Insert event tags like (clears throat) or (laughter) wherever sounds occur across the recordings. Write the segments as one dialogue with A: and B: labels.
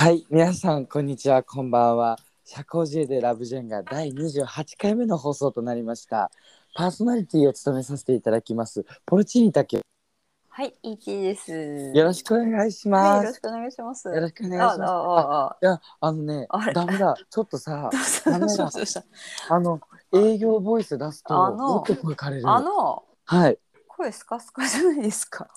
A: はい、皆さん、こんにちは、こんばんは。社交辞令でラブジェンが第28回目の放送となりました。パーソナリティを務めさせていただきます。ポルチーニタケ、
B: はい、ET です。
A: よろしくお願いし
B: はい、
A: ます。
B: よろしくお願いします。
A: よろしくお願いします。
B: ああ、あ
A: いや、あのね
B: あれ、
A: ダメだ、ちょっとさ、(laughs)
B: あ、
A: ダメだ
B: そうそうそう
A: あの、営業ボイス出すと、
B: あの
A: もっと声かれる。
B: あの、
A: はい。
B: 声スカスカじゃないですか？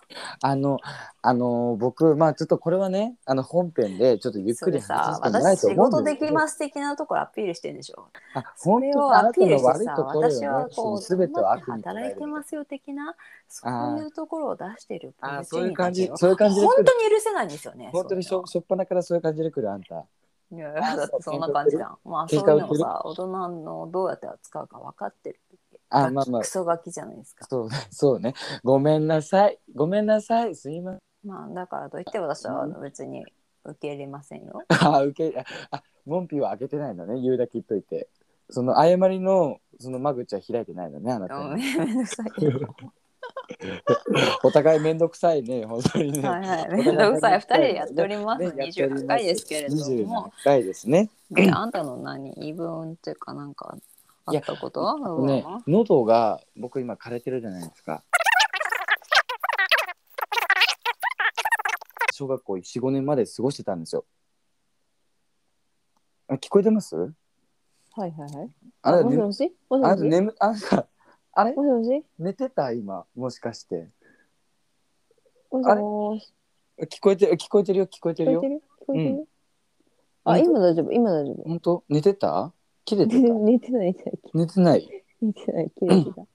A: あの、あの、僕、まあ、ちょっとこれはね、あの、本編で、ちょっとゆっくり話、してもらえ
B: 私仕
A: と思うん
B: 事
A: ですけど。
B: できます的なところアピールしてるんでしょ。
A: あ、
B: そ
A: 本当
B: れをアピールしてさ、私はこう、
A: すべてを
B: 働いて。ますよ的な、そういうところを出してる
A: あそういう感じそういう感じで
B: 本。当に許せないんですよね。
A: 本当にしょ、
B: そ
A: しょっぱなからそういう感じで来る、あんた。
B: ういや、だってそんな感じじゃん。まあ、そういうのをさ、大人のどうやって扱うか分かってる。
A: あまあまあ
B: クソガキじゃないですか。
A: そう、そうね。ごめんなさい。ごめんなさい。すいません。
B: まあだからといって私はあの別に受け入れませんよ。(laughs)
A: あ、受け、あ、あモンピは開けてないのね。言うだけ言っといて。その誤りの、その間口は開いてないのね、あなた
B: うん
A: に。
B: めんどくさいよ。(laughs)
A: お互いめんどくさいね、本当にね。
B: はいはい。めんどくさい。二人でやっております。
A: ねやっております
B: 28回ですけれど
A: 27
B: も。
A: 回ですね。
B: で、あんたの何？言い分っていうかなんかあったこと？
A: ね、喉が僕今枯れてるじゃないですか。(laughs) 小学校4、5年まで過ごしてたんですよ。あ聞こえてます？
B: はいはいはい。
A: あれ、ね、
B: もしもし？もし
A: あ
B: もし？
A: れ眠あなんかあれ？
B: もしもし？
A: 寝てた？今もしかして。
B: もしもし？
A: 聞こえて聞こえてるよ聞こえてるよ。
B: 聞こえてる？聞こえてる？あ、
A: 寝て
B: 今大丈夫、今大丈夫？
A: 本当？寝てた？切れてた？(laughs)
B: 寝てない、寝てない、
A: 寝てない？
B: 寝てない、切れてた。(laughs)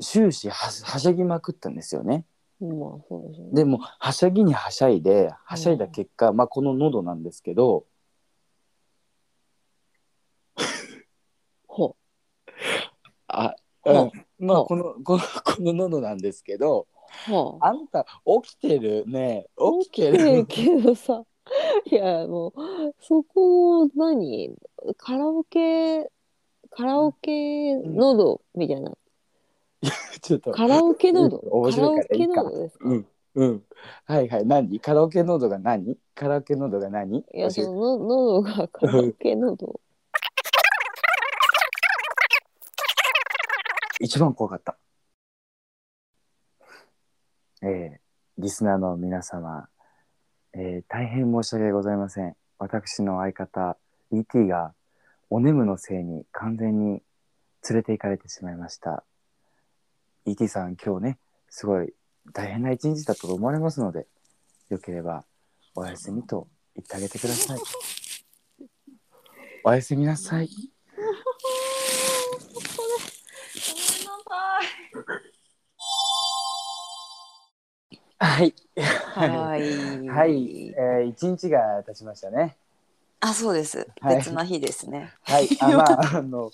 A: 終始ははしゃぎまくったんですよね。
B: まあそうでしょうね。
A: でもはしゃぎにはしゃいではしゃいだ結果、まあこの喉なんですけど
B: ほ
A: あ、
B: ほ
A: う。ん、まあこのこのこの喉なんですけど
B: う。ほう。
A: あんた起きてるね。起きてる
B: けどさ、(laughs) いやもうそこを何？カラオケカラオケ喉みたいな、
A: ちょっと。
B: カラオケ喉？
A: 面
B: カラオ
A: 白いからいいか。
B: ケ喉ですか、
A: うん。うん。はいはい。何？カラオケ喉が何？カラオケ喉が何？
B: いや
A: 教えて。
B: そのの喉がカラオケ喉。
A: 一番怖かった。えー、リスナーの皆様、えー、大変申し訳ございません。私の相方、ET がお眠のせいに完全に連れて行かれてしまいました。ET さん、今日ね、すごい大変な一日だったと思われますので、よければおやすみと言ってあげてください。おやすみなさい。はい。
B: はい
A: はい、えー、一日が経ちましたね。
B: あそうです
A: はい
B: 別な日ですね、
A: はい、あ、まあ、(laughs) あの、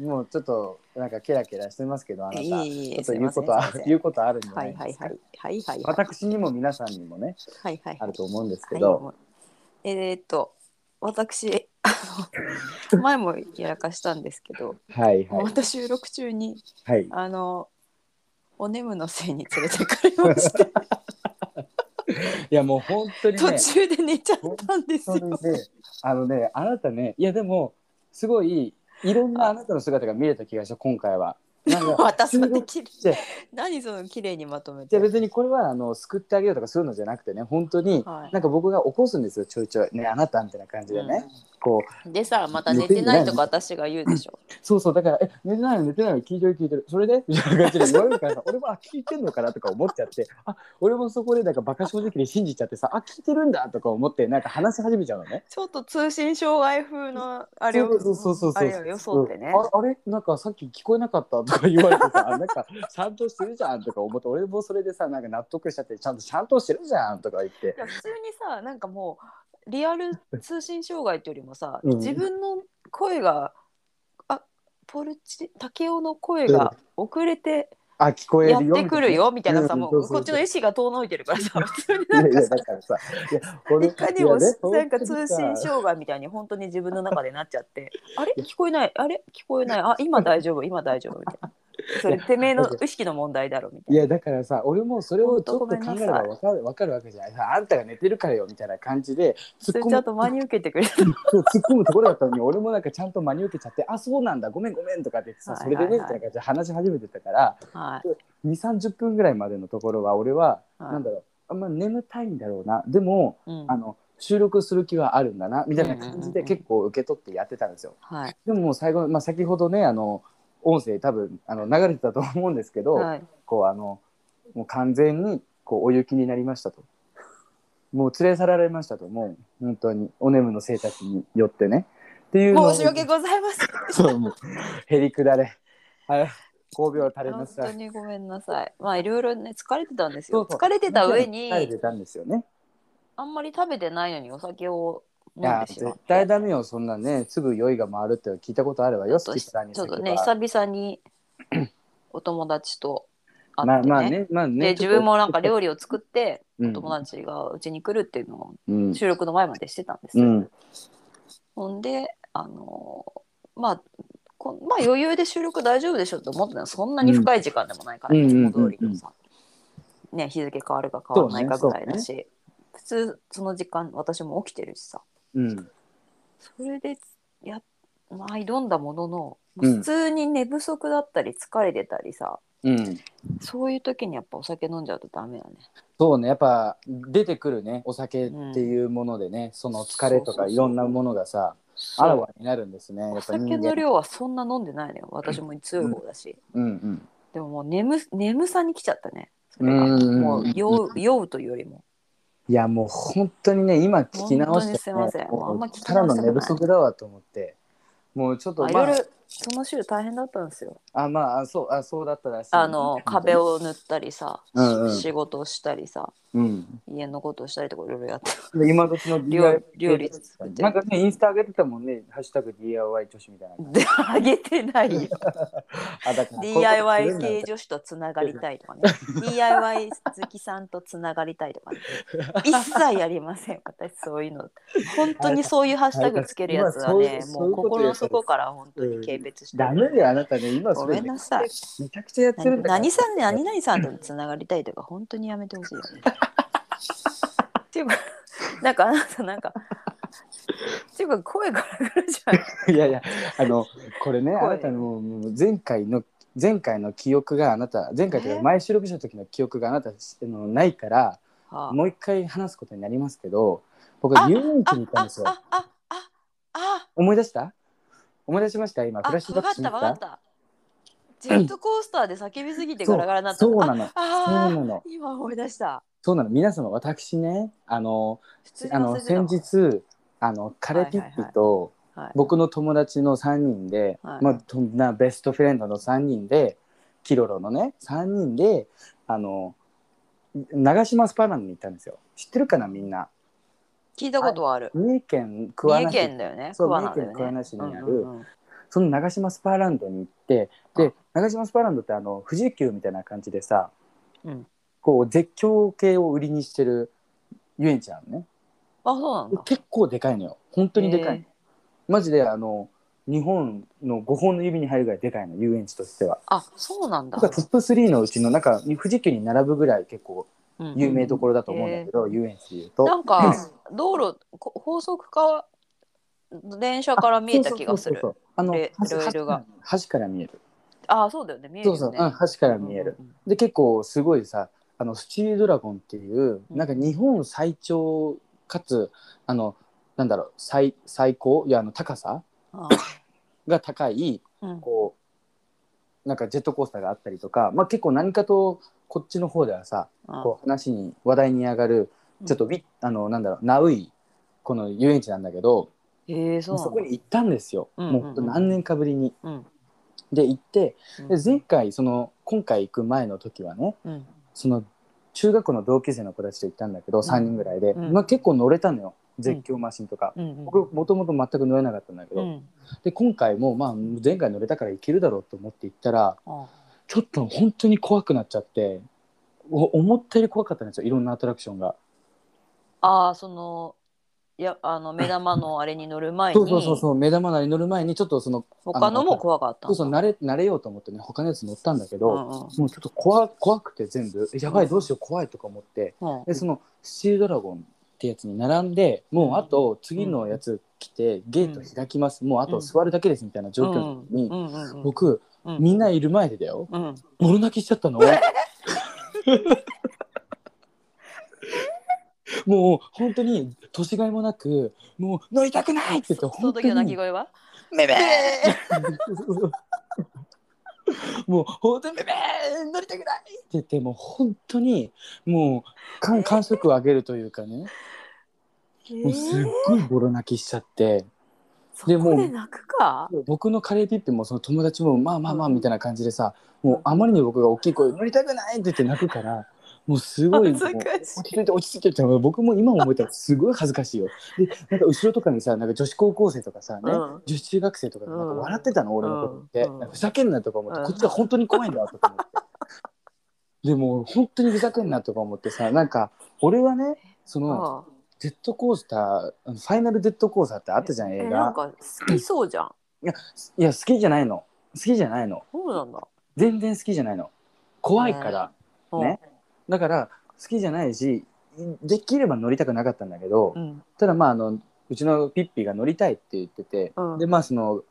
A: もうちょっと、なんかケラケラしてますけど、あなた。
B: いえいえ
A: ちょっと言うことは言うことあるんじゃな
B: はいい
A: ですか。
B: はいはいはいはいはい
A: 私にも皆さんにもね、
B: はいはい
A: あると思うんですけ
B: はい
A: ど。
B: もうえーっと私あの (laughs) 前もやらかしたんですけど、
A: はい、はい、
B: また収録中に
A: はい。
B: あのお眠のせいに連れてかれまして
A: いや、もう本当に
B: 途
A: ね。
B: 中で寝ちゃったんです
A: そ
B: よ。
A: れで、あのね、あなたね、いや、でも、すごい。いろんなあなたの姿が見れた気がした、今回は。なんか (laughs)
B: 私ま (laughs) できれい
A: じゃあ
B: 何その綺麗にまとめて。
A: じゃあ別にこれはあの救ってあげようとかそういうのじゃなくてね本当に
B: はい。
A: なんか僕が起こすんですよちょいちょい。ねあなたみたいな感じでね、こう
B: でさまた寝てないとか私が言うでしょ。(laughs)
A: そうそうだから「え寝てないの？寝てないの？聞いてる聞いてる。それで?」みたいな感じで言われるからさ俺もあ聞いてんのかなとか思っちゃって。あ俺もそこでなんかバカ正直に信じちゃってさあ聞いてるんだとか思ってなんか話し始めちゃうのね。
B: ちょっと通信障害風のあれを
A: そうそうそうそう
B: あれを装ってね。
A: うんああれ？なんかさっき聞こえなかったとか言われてさなんかちゃんとしてるじゃんとか思って俺もそれでさなんか納得しちゃってちゃんとちゃんとしてるじゃんとか言って
B: 普通にさなんかもうリアル通信障害っていうよりもさ、
A: うん
B: 自分の声があポルチ竹雄の声が遅れて
A: あ聞こえ
B: やってくるよみたいな。さ、
A: うん
B: も
A: そう
B: こっちの意思が遠のいてるからさ (laughs) 普通になんかさ。
A: い
B: かにもなんか通信障害みたいに本当に自分の中でなっちゃってあれ？聞こえないあれ？聞こえない。あ今大丈夫今大丈夫みたいな (laughs) それてめえの意識の問題だろみたいな。
A: いやだからさ俺もそれをちょっと考えれば分かる分かるわけじゃないあんたが寝てるからよみたいな感じで
B: そ
A: っ込む
B: ちゃんと真に受けてくれた。(laughs)
A: そう突っ込むところだったのに俺もなんかちゃんと真に受けちゃって「あそうなんだごめんごめん」とかって言ってさ、それでねみたいな感じで話し始めてたから
B: はい。
A: 2 3 0分ぐらいまでのところは俺は、
B: はい
A: なんだろうあんま眠たいんだろうなでも
B: うん
A: あの収録する気はあるんだなみたいな感じで結構受け取ってやってたんですよ。
B: はい。
A: でももう最後、まあ、先ほどねあの音声多分あの流れてたと思うんですけど、
B: はい。
A: こうあのもう完全にこうお雪になりましたと。もう連れ去られましたともう本当にお眠の生活によってねっていう
B: 申し訳ございません。
A: そうもうへりくだれはい5秒垂れな
B: 本
A: さい
B: 当にごめんなさい。まあいろいろね疲れてたんですよ。疲れてた上に
A: 疲れてたんですよね
B: あんまり食べてないのにお酒を
A: いや。絶対ダメよそんなねすぐ酔いが回るって聞いたことあるわよ
B: ちょっとね
A: は。
B: 久々に (clears throat) お友達と会
A: まあ
B: ってね。
A: まあねまあね
B: で自分もなんか料理を作って
A: うん。
B: 友達がうちに来るっていうのを
A: うん。
B: 収録の前までしてたんですよ。
A: うん。
B: ほんであのーまあこまあ余裕で収録大丈夫でしょって思ってたのそんなに深い時間でもないから、
A: うん
B: いつも通りのさ、ね、日付変わるか変わらないかぐらいだし、普通その時間私も起きてるしさ
A: うん。
B: それでや、まあ、挑んだものの普通に寝不足だったり疲れてたりさ、
A: うん。
B: そういう時にやっぱお酒飲んじゃうとダメだね。
A: そうねやっぱ出てくるねお酒っていうものでね、その疲れと
B: そうそうそう
A: かいろんなものがさあらわになるんですね。や
B: お
A: っぱ人間。
B: 酒の量はそんな飲んでないのよ。私も強い方だし、
A: うん。うん。
B: でももう眠眠さに来ちゃったね。それが。
A: うん。
B: もう酔う酔うというよりも
A: いやもう本当にね今聞き直して、ね、ただの寝不足だわと思って。もうちょっとまあ
B: その週大変だったんですよ。
A: あまああそうあそうだったらしい。
B: あの壁を塗ったりさ、
A: うんうん。
B: 仕事をしたりさ
A: うん。
B: 家のことをしたりとかいろいろやって。
A: で今時の
B: 料
A: DIY
B: 料理作って。
A: なんかねインスタ上げてたもんね「ハッシュタグ #DIY 女子」みたいな。
B: で (laughs) あげてないよ。(laughs)
A: あだから
B: DIY 系女子とつながりたいとかね。DIY 好きさんとつながりたいとかね。一切やりません。私そういうの。本当にそういうハッシュタグつけるやつはねもう心の底から本当に軽蔑して
A: ダメだよあなたね。今それ
B: ごめんなさい。
A: めちゃくちゃやってる
B: 何
A: んだから。
B: 何さん何々さんとつながりたいとか本当にやめてほしいよね。(laughs) っていうかなんかあなたなんかっていうか声ガラガラじゃん。
A: いやいやあのこれね
B: 声。
A: あなたの前回の前回の記憶があなた前回という
B: え？
A: か前収録した時の記憶があなたあのないから
B: はあ。
A: もう一回話すことになりますけど僕
B: あ
A: 遊園地に行ったんですよ。思い出した？思い出しました？今
B: あ
A: フラッシュバックしま
B: かった分かった。ジェットコースターで叫びすぎてガラガラになった。
A: そうなの。
B: ああ
A: そうなの。
B: 今思い出した。
A: そうなの。皆様私ねあの
B: 普通に
A: あの
B: 忘れてたわ
A: 先日あのカレピッピと
B: はい
A: 僕の友達の3人で、
B: はい。
A: まあそんなベストフレンドの3人でキロロのね3人であの長島スパランドに行ったんですよ。知ってるかなみんな？
B: 聞いたことはある。
A: 三重県
B: 三重
A: 桑名市。
B: 県だよね。
A: そう三重県桑名市にあるその長島スパーランドに行ってで長島スパーランドってあの富士急みたいな感じでさ
B: うん。
A: こう絶叫系を売りにしてる遊園地なのね。
B: あそうなんだ。
A: 結構でかいのよ。本当にでかいマジであの日本の5本の指に入るぐらいでかいの遊園地としては。
B: あそうなんだ。
A: トップ3のうちのなんか富士急に並ぶぐらい結構有名どころだと思うんだけど、遊園地でいうと。
B: なんか道路こ高速か電車から見えた気がする。
A: そうそうそうそう。あの
B: レが。
A: 端から見える。
B: あそうだよね。見えるよね。
A: そうそう、うん、端から見える、
B: うんうん
A: で結構すごいさあのスチールドラゴンっていう
B: うん。
A: なんか日本最長かつあのなんだろう最最高？いやあの高さ？
B: あ
A: が高い
B: うん。
A: こうなんかジェットコースターがあったりとか、まあ、結構何かとこっちの方ではさ
B: あ
A: こう話に話題に上がる
B: うん。
A: ちょっとビ、あのなんだろうナウいこの遊園地なんだけど
B: へえそう
A: そこに行ったんですよ、
B: うんうんうん。
A: もう何年かぶりに。
B: うん。
A: で行って
B: うん。
A: で前回その今回行く前の時はね
B: うん。
A: その中学校の同級生の子たちと行ったんだけど、3人ぐらいで、
B: うん。
A: まあ、結構乗れたのよ。絶叫マシンとか、
B: うん
A: 僕もともと全く乗れなかったんだけど、
B: うん。
A: で今回もまあ前回乗れたからいけるだろうと思って行ったら
B: あ
A: ちょっと本当に怖くなっちゃってお思ったより怖かったんですよいろんなアトラクションが。
B: あーそのいやあの目玉のあれに乗る前
A: そうそうそう
B: に
A: そう目玉なり乗る前にちょっとその
B: 他のも怖かったん
A: そうそう慣れ慣れようと思ってね他のやつ乗ったんだけど、
B: うんうん
A: もうちょっと怖怖くて全部やばいどうしよう怖いとか思って、
B: うん。
A: でそのスチールドラゴンってやつに並んでもうあと次のやつ来てゲート開きます、もうあと座るだけですみたいな状況に、
B: うんうんうん。
A: 僕
B: うん。
A: みんないる前でだよ。
B: うん。
A: ボロ泣きしちゃったの？(laughs) もう本当に年がいもなくもう (laughs) 乗りたくないって言って。
B: その
A: 本当
B: 時の泣き
A: に
B: 声は？
A: めべー。もう本当にめべー乗りたくないって言ってもう本当にもう感感触を上げるというかね。もうすっごいボロ泣きしちゃって。
B: そ
A: でも僕のカレーピッピもその友達もまあまあまあみたいな感じでさもうあまりに僕が大きい声乗りたくないって言って泣くからもうすごい落ち着いて落ち着いてって僕も今思えたらすごい恥ずかしいよ。でなんか後ろとかにさなんか女子高校生とかさね、
B: うん。
A: 女子中学生とかがなんか
B: うん
A: 笑ってたの、俺のことって、
B: うん。
A: ふざけんなとか思って、
B: うん。
A: こっちは本当に怖いんだとか思って。でも本当にふざけんなとか思ってさなんか俺はねその
B: ああ
A: ジェットコースターあのファイナルジェットコースターってあったじゃん映画。
B: えなんか好きそうじゃん。
A: いや好きじゃないの。好きじゃないの。
B: そうなんだ。
A: 全然好きじゃないの。怖いから、
B: うん。
A: ねだから好きじゃないしできれば乗りたくなかったんだけど、
B: うん。
A: ただまああのうちのピッピが乗りたいって言ってて、
B: うん。
A: でまあその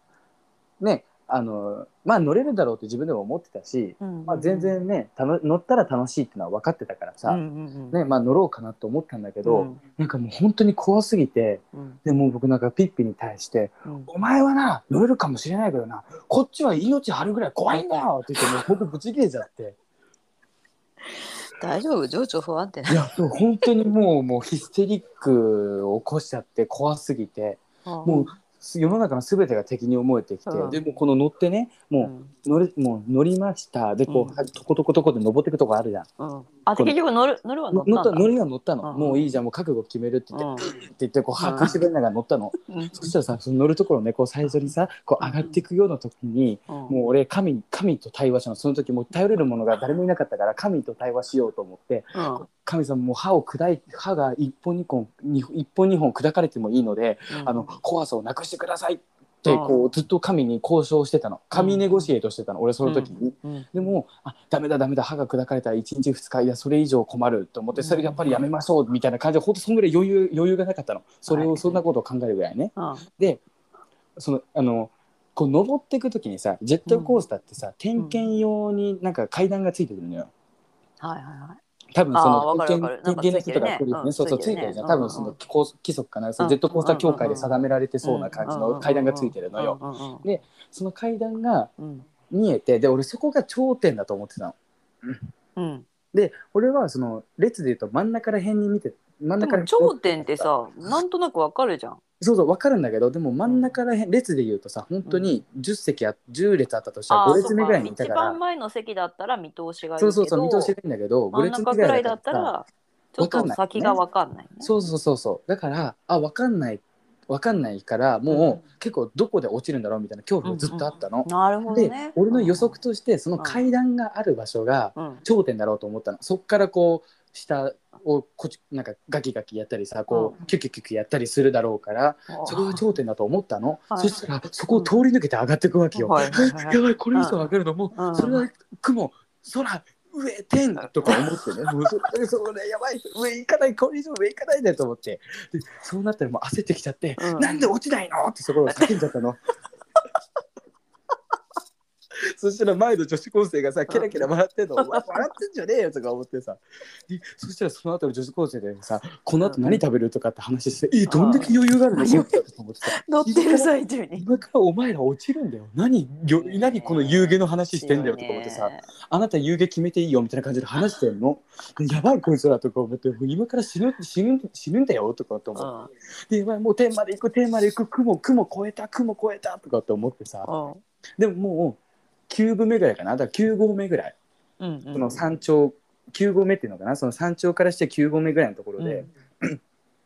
A: ねあのまあ乗れるだろうって自分でも思ってたし、
B: うん
A: まあ、全然ねたの乗ったら楽しいってのは分かってたからさ、
B: うんうんうん。
A: ねまあ、乗ろうかなと思ったんだけど、
B: うん。
A: なんかもう本当に怖すぎて
B: うん。
A: でもう僕なんかピッピに対して
B: うん。
A: お前はな乗れるかもしれないけどなこっちは命張るぐらい怖いんだよって言ってもう僕ブチ切れちゃって。(laughs)
B: 大丈夫？情緒不安定
A: いやそう本当にもうもうヒステリックを起こしちゃって怖すぎても
B: も
A: う世の中の全てが敵に思えてきて、
B: うん。
A: でもうこの乗ってねもう乗れもう乗りました。でこう、とことことこで登っていくとこあるじゃん。
B: うん。うんあ結局乗る乗るは乗った
A: 乗った乗りは乗ったの、
B: うん。
A: もういいじゃんもう覚悟決めるって言って、
B: うん。
A: って言ってこう
B: うん
A: 走りながら乗ったの、
B: うん。
A: そしたらさその乗るところねこう最初にさこう上がっていくような時に、
B: うん。
A: もう俺神神と対話したのその時もう頼れるものが誰もいなかったから神と対話しようと思って
B: うん。
A: 神様もう歯を砕い歯が一本二本に一本二本砕かれてもいいので、
B: うん。
A: あの怖さをなくしてください。って
B: うん。
A: こうずっと神に交渉してたの。神ネゴシエートしてたの。俺その時に。
B: うん。
A: でもあダメだダメだ歯が砕かれたら1日2日いやそれ以上困ると思ってそれやっぱりやめましょうみたいな感じで本当そんぐらい余裕余裕がなかったの。それ
B: はい。
A: をそんなことを考えるぐらいね。
B: うん。
A: でそのあのこう登っていく時にさジェットコースターってさ、点検用になんか階段がついてくるのよ。
B: はいはいはい
A: 多分その
B: わかるわかる
A: 点検の人とか来るよね。そうそうつ
B: いてる
A: じゃん。
B: うん
A: 多分その規則かな。そのジェットコースター協会で定められてそうな感じの階段がついてるのよ。でその階段が
B: うん
A: 見えてで俺そこが頂点だと思ってたの。
B: うん
A: で俺はその列で言うと真ん中ら辺に見て真ん
B: で
A: 中
B: 頂点ってさなんとなくわかるじゃん
A: そうそう分かるんだけどでも真ん中ら辺列で言うとさ本当に10席あ10列あったとしたら5
B: あー
A: 列目ぐらいにいたか。ら。
B: 一番前の席だったら見通しがいいけど
A: そうそうそう見通しがいいんだけど5
B: 真ん
A: 列目
B: 中
A: ぐらいだったら
B: ちょっと先がわかんないね。
A: そうそうそうそう。だからあ分かんない分かんないからもう結構どこで落ちるんだろうみたいな恐怖がずっとあったの。
B: なるほど
A: で
B: ね
A: 俺の予測としてその階段がある場所が
B: うん。
A: 頂点だろうと思ったの。そっからこう下をこちなんかガキガキやったりさこ
B: う
A: うキュキュキュキュやったりするだろうからそれが頂点だと思ったの、
B: はい。
A: そしたらそこを通り抜けて上がっていくわけよ。
B: はい。はい。は (laughs) い
A: やばいこれ以上上がるのも
B: う
A: それは雲空上天とか思ってね。(laughs) もうそそれやばい上行かないこれ以上上行かないでと思って。でそうなったらもう焦ってきちゃって、
B: うん。
A: なんで落ちないの？ってそこを叫んじゃったの。そしたら前の女子高生がさケラケラ笑ってんの、(laughs) お前笑ってんじゃねえよとか思ってさ。でそしたらその後の女子高生でさこの後何食べるとかって話して、えどんだけ余裕があるの？この人と思ってさ
B: 乗ってる最中に。
A: 今からお前ら落ちるんだよ。何よ何この遊戯の話してんだよとか思ってさ、あなた遊戯決めていいよみたいな感じで話してんの？で (laughs) やばいこいつらとか思って今から死ぬ死ぬ死ぬんだよとかって思
B: うん。
A: って、でもう天まで行く天まで行く雲雲越えた雲越えたとかって思ってさ。
B: うん。
A: でももう9分目ぐらいかな。だから9合目ぐらい。
B: うん
A: その山頂9合目っていうのかな。その山頂からして9合目ぐらいのところで、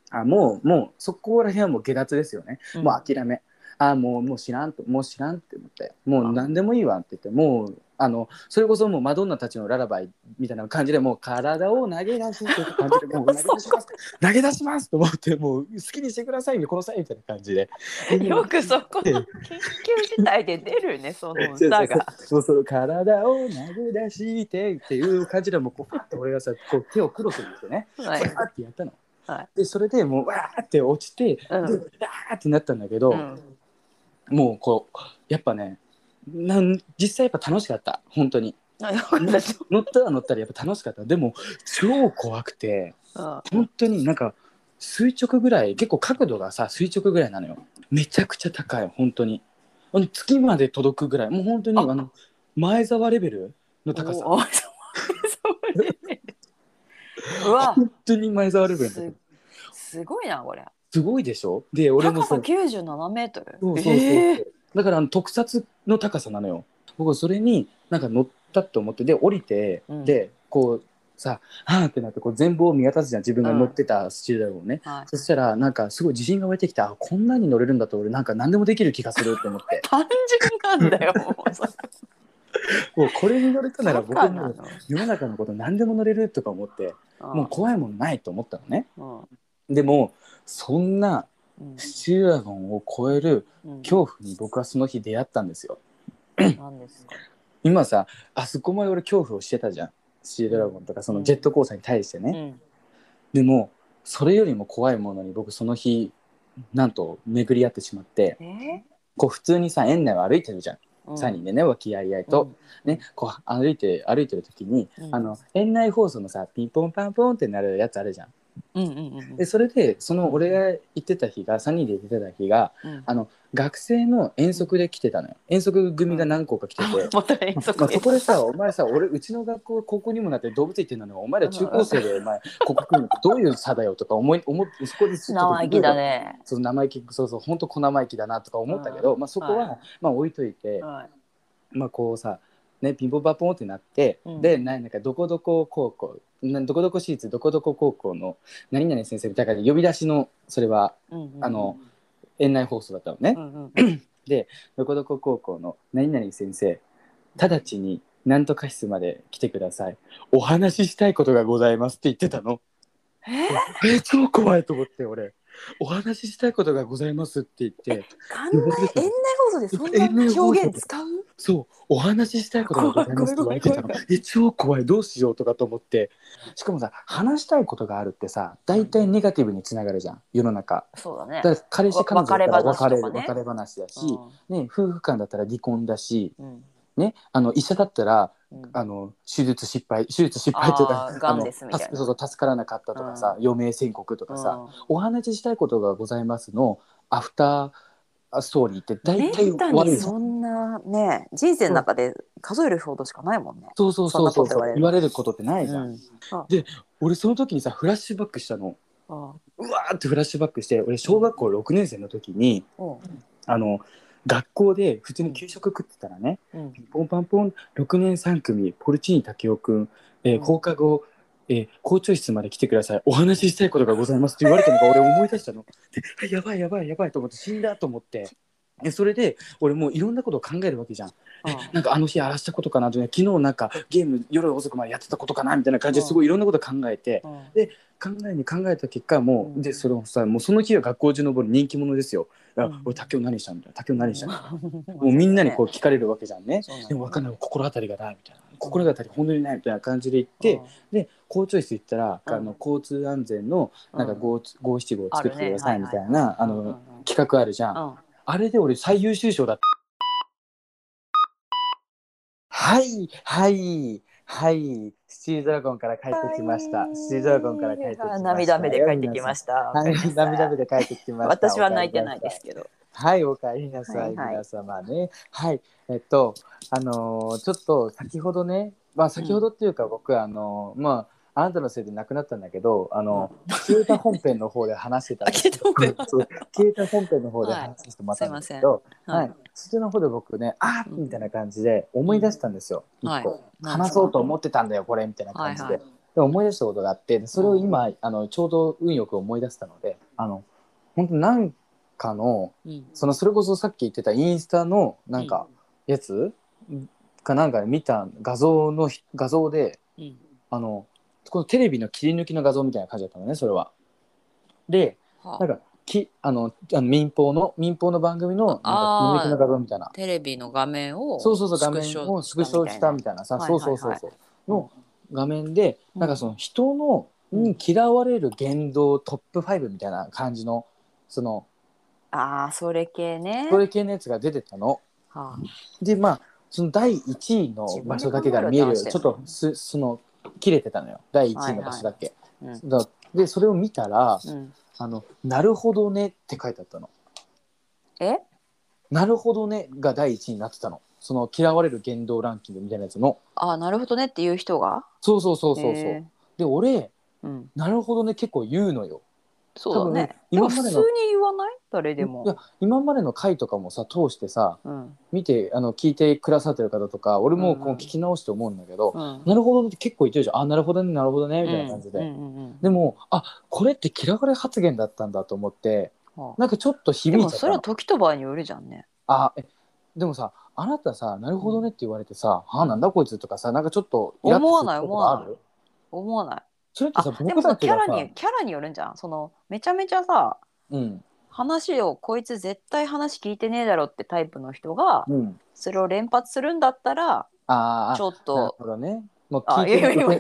A: あもうもうそこら辺はもう下脱ですよね、
B: うん。
A: もう諦めあもうもう知らんともう知らんって思って。もう何でもいいわって言ってもうあのそれこそもうマドンナたちのララバイみたいな感じでもう体を投げ出すって感じでもう投げ出します。投げ出しますと思ってもう好きにしてくださいよこの際みたいな感じで。(laughs)
B: よくそこの緊急事態で出るねその歌が。
A: そうそう。体を投げ出してっていう感じでもうこうパッて俺がさこう手をクロスにしてね。
B: はい。
A: パッてやったの。
B: はい。
A: でそれでもうわーって落ちて、
B: うん。
A: でわーってなったんだけど、
B: うん
A: もうこうやっぱねなん実際やっぱ楽しかった。本当に。
B: あよかった。です
A: 乗ったら乗ったらやっぱ楽しかった。でも超怖くて
B: うん
A: 本当になんか垂直ぐらい結構角度がさ垂直ぐらいなのよ。めちゃくちゃ高い本当に。あの月まで届くぐらい。もう本当に
B: あ。
A: あの前澤レベルの高さ。
B: おーそうそうねうわ。
A: 本当に前澤レベルの高さ。
B: すすごいなこれ。
A: すごいでしょ？で俺も
B: 高さ
A: さ
B: 97メートル？
A: そうそうそう
B: えー。
A: だからあの特撮の高さなのよ。僕はそれになんか乗ったと思ってで降りて、
B: うん。
A: でこうさはーってなってこう全貌を見渡すじゃん自分が乗ってたスチールダゴンね、
B: はい。
A: そしたらなんかすごい自信が湧いてきてあこんなに乗れるんだと俺なんか何でもできる気がするって思って。(laughs)
B: 単純なんだよ。(laughs) もう
A: これに乗れたなら僕も世の中のこと何でも乗れるとか思って
B: の
A: もう怖いもんないと思ったのね。
B: うん。
A: でもそんな
B: うん。
A: スチールダゴンを超える
B: うん。
A: 恐怖に僕はその日出会ったんですよ。
B: なんですか？
A: 今さあそこまで俺恐怖をしてたじゃん。スチールドラゴンとかそのジェットコースターに対してね、
B: うん。
A: でもそれよりも怖いものに僕その日なんと巡り合ってしまって
B: え
A: こう普通にさ園内を歩いてるじゃん、
B: ー
A: 3人でね和気あいあいと、ねこう歩いて歩いてる時に、
B: うん。
A: あの園内放送のさピンポンパンポンってなるやつあるじゃん
B: うんうんうん
A: でそれでその俺が行ってた日が3人で行ってた日が
B: うん。
A: あの学生の遠足で来てたのよ。遠足組が何校か来てて、
B: また遠
A: まあ、
B: 足
A: そこでさ、お前さ、俺、うちの学校、高校にもなって動物園行ってんのに、お前ら中高生で、お前、ここ来るのどういう差だよとか思い、思って、そこでちょっと
B: 生意気だ。ね。
A: そう、生意気、そうそう、本当小生意気だなとか思ったけど、まあ、そこは、
B: はい。
A: まあ、置いといて、
B: はい。
A: まあ、こうさ、ね、ピンポンパンポンってなって、
B: うん。
A: で、なんか、どこどこ高校、などこどこ私立、どこどこ高校の、何々先生みたいな呼び出しの、それは、
B: うんうんうん。
A: あの、園内放送だったのね。
B: うんうんうん。(clears throat)
A: どこどこ高校の何々先生直ちになんとか室まで来てください。お話ししたいことがございますって言ってたの。
B: え
A: え超怖いと思って俺お話ししたいことがございますって言って
B: 館内園内放送でそんな表現使う？
A: そうお話ししたいことがございますって言われてたの。え超怖いどうしようとかと思って。しかもさ話したいことがあるってさ大体ネガティブにつながるじゃん世の中。
B: そうだね。
A: だから彼氏彼女だったら別れる
B: 別れ話とかね。
A: 別れ話だし、ね、夫婦間だったら離婚だし、
B: うん。
A: ね、あの医者だったら
B: うん
A: あの手術失敗手術失敗というか
B: あ
A: そうそう助からなかったとかさ、
B: う
A: 余命宣告とかさ、
B: うん。
A: お話ししたいことがございますのアフターストーリーって大体
B: そんなね人生の中で数えるほどしかないもんね。
A: そうそうそうそう
B: 言われる
A: 言われることってないじゃん、
B: うん。
A: 俺その時にさフラッシュバックしたの。
B: あ。
A: うわーってフラッシュバックして俺小学校6年生の時に
B: うん。
A: あの学校で普通に給食食ってたらね、
B: うん。
A: ポンパンポン6年3組ポルチーニ武雄くん、えー
B: うん。
A: 放課後、えー校長室まで来てください。お話ししたいことがございますって言われたのが俺思い出したの。やばいやばいやばいと思って死んだと思ってでそれで俺もういろんなことを考えるわけじゃん。えなんかあの日荒らしたことかなとか昨日なんかゲーム夜遅くまでやってたことかなみたいな感じですごいいろんなこと考えて
B: うん
A: 考えに考えた結果も
B: う
A: でそれをさもうその日は学校中のぼる人気者ですよ。俺竹雄何したんだよ。竹雄何したんだよ。もうみんなにこう聞かれるわけじゃんね。でも分かんない。心当たりがないみたいな。心当たり本当にないみたいな感じで言って、で校長室行ったら、
B: うん。
A: あの交通安全のなんか
B: うん。
A: 五五七五を作ってくださいみたいなあの企画あるじゃんあれで俺最優秀賞だった。はいはいはい。スチールドラゴンから帰ってきました。スチールドラゴンから帰ってきました。
B: 涙目で帰ってきました。
A: はい涙目で帰ってきました。
B: 私は泣いてないですけど。
A: はい、お帰りなさい、
B: はいはい。
A: 皆様ね。はい、えっと、あのーちょっと先ほどね、まあ先ほどっていうか僕、あのーまあ、あなたのせいで亡くなったんだけど、あの、消えた本編の方で話してたんですけど。(laughs) そう消えた本編の方で話させてもらったんですけど、はい、
B: はい。
A: そっちの方で僕ね、あーみたいな感じで思い出したんですよ。一、
B: はい。
A: 個。話そうと思ってたんだよ、これ、みたいな感じで。
B: はいはい。
A: で思い出したことがあってでそれを今、あのちょうど運よく思い出したのであの本当なんかの
B: うん。
A: そのそれこそさっき言ってたインスタのなんかやつ？かなんかで見た画像のひ画像で
B: うん。
A: あのこのテレビの切り抜きの画像みたいな感じだったのねそれは。で
B: は
A: なんかきあのあの民放の民放の番組のなんか切り抜きの画像みたいな。
B: テレビの画面を
A: そうそうそう画面をスクショしたみたいな。さ、
B: はい
A: そうそうそうそう。の画面で、
B: うん。
A: なんかその人のに嫌われる言動トップ5みたいな感じのその
B: ああそれ系ね。
A: それ系のやつが出てたの。
B: はあ。
A: でまあその第1位の場所だけが見える。ちょっとすその切れてたのよ第1位の場所だけ。
B: うん
A: だでそれを見たら
B: うん「
A: あのなるほどね」って書いてあったの。
B: え？
A: なるほどねが第1位になってたの。その嫌われる言動ランキングみたいなやつの。
B: ああなるほどねっていう人が？
A: そうそうそうそうそう。
B: へ
A: で俺
B: ーうん
A: なるほどね結構言うのよ。
B: そうだね。
A: 多分
B: でも普通に言わない？誰でも。
A: いや今までの回とかもさ通してさ
B: うん。
A: 見てあの聞いてくださってる方とか俺もこ
B: うんう
A: うん。聞き直して思うんだけど、
B: うん。
A: なるほどねって結構言ってるじゃん。あなるほどねなるほどねみたいな感じで、
B: うんうんうん。うん
A: でもあこれって嫌われ発言だったんだと思って
B: はあ。
A: なんかちょっと
B: で
A: 響いちゃった
B: それは時と場合によるじゃんね。
A: あえでもさあなたさなるほどねって言われてさ、あなんだこいつとかさなんかちょっとイラッとすることがある？
B: 思わない
A: それってさ
B: あでも
A: 僕
B: そのキャラにキャラによるんじゃん。そのめちゃめちゃさ
A: うん。
B: 話をこいつ絶対話聞いてねえだろってタイプの人が
A: うん。
B: それを連発するんだったら
A: あ
B: ちょっ
A: なる
B: と
A: ほどね。もう聞いてる
B: やいや今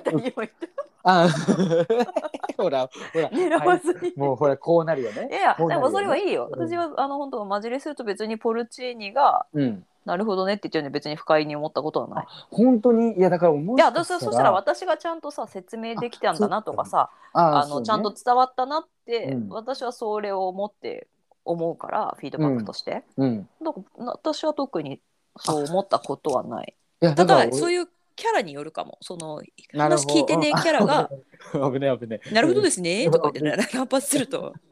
A: ほら (laughs) ほら。
B: た狙わずに、
A: もうほらこうなるよね。
B: いやでもそれはいいよ、
A: うん。
B: 私はあの本当マジレすると別にポルチーニが
A: うん
B: なるほどね。って言ってるんで別に不快に思ったことはない。
A: 本当に？いやだから思
B: いやだそそしたら私がちゃんとさ説明できたんだなとかさあの、ちゃんと伝わったなって、
A: うん。
B: 私はそれを思って思うからフィードバックとして、
A: うん。
B: だからな私は特にそう思ったことはない。
A: いや
B: た
A: から俺
B: だそういうキャラによるかも。その話聞いてねキャラが (laughs)
A: 危ね危ね「
B: なるほどですね」とか言って乱発すると。(laughs)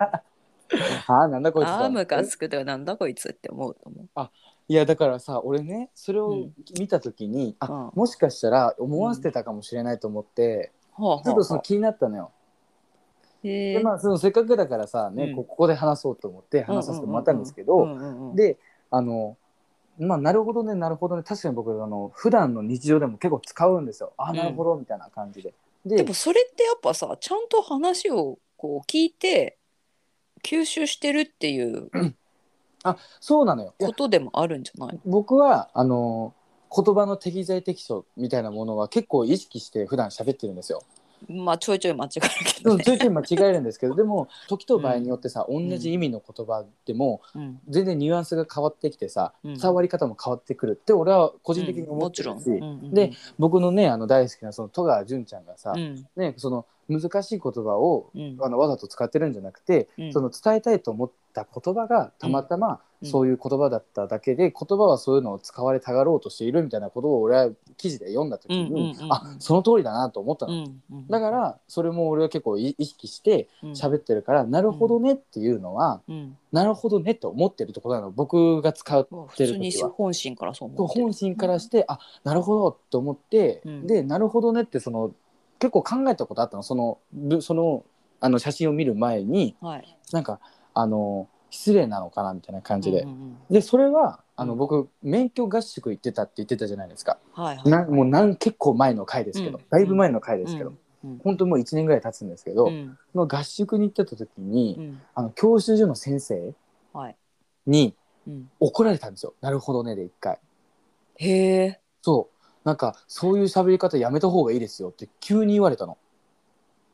A: あーなんだ「こいつ
B: ああムカ
A: だ
B: つく」とか「なんだこいつ」って思うと思う。
A: いやだからさ俺ねそれを
B: うん。
A: 見た時に、あ
B: うん。
A: もしかしたら思わせてたかもしれないと思って、
B: はあはあ
A: ちょっとその気になったのよ。でまあそのせっかくだからさね、
B: うん。
A: こここで話そうと思って話させてもらったんですけど、
B: うんうんうん
A: であのまあなるほどねなるほどね。確かに僕あの普段の日常でも結構使うんですよ。あなるほどみたいな感じで。で
B: でもそれってやっぱさちゃんと話をこう聞いて吸収してるっていう (clears throat)
A: そうなのよ。いや
B: ことでもあるんじゃない？
A: 僕はあの言葉の適材適所みたいなものは結構意識して普段喋ってるんですよ。
B: まあちょいちょい間違えるけ
A: で
B: どね。
A: もちょいちょい間違えるんですけどでも時と場合によってさ、同じ意味の言葉でも
B: うん。
A: 全然ニュアンスが変わってきてさ、
B: うん。
A: 伝わり方も変わってくるって俺は個人的に
B: うん
A: 思ってるし、で僕のねあの大好きなその戸川純ちゃんがさ、
B: うん。
A: ね、その難しい言葉を
B: うん。
A: あのわざと使ってるんじゃなくて、
B: うん。
A: その伝えたいと思った言葉がたまたま
B: うん。
A: そういう言葉だっただけで、言葉はそういうのを使われたがろうとしているみたいなことを俺は記事で読んだ時に、
B: うんうんうんうん。
A: あその通りだなと思ったの、
B: うんうん
A: だからそれも俺は結構い意識して
B: うん。
A: 喋ってるから、なるほどねっていうのは、
B: うん。
A: なるほどねって思ってるところなの。僕が使っ
B: まあ
A: て
B: 普通に
A: る時は。
B: 本心からそう思
A: 本心からして、あなるほどと思って、
B: うん。
A: でなるほどねってその結構考えたことあったの。そのぶそのあの写真を見る前に
B: はい。
A: なんかあの失礼なのかなみたいな感じで、
B: うんうんうん。
A: でそれはあの、
B: うん。
A: 僕免許合宿行ってたって言ってたじゃないですか、
B: はいはい。
A: なもうなん結構前の回ですけど、
B: うん。
A: だいぶ前の回ですけど、
B: うん。
A: 本当もう1年ぐらい経つんですけど、
B: うん。
A: その合宿に行ってた時に、
B: うん。
A: あの教習所の先生
B: はい。
A: に
B: うん。
A: 怒られたんですよ。なるほどねで一回。
B: へえ
A: そう。なんかそういう喋り方やめた方がいいですよって急に言われたの。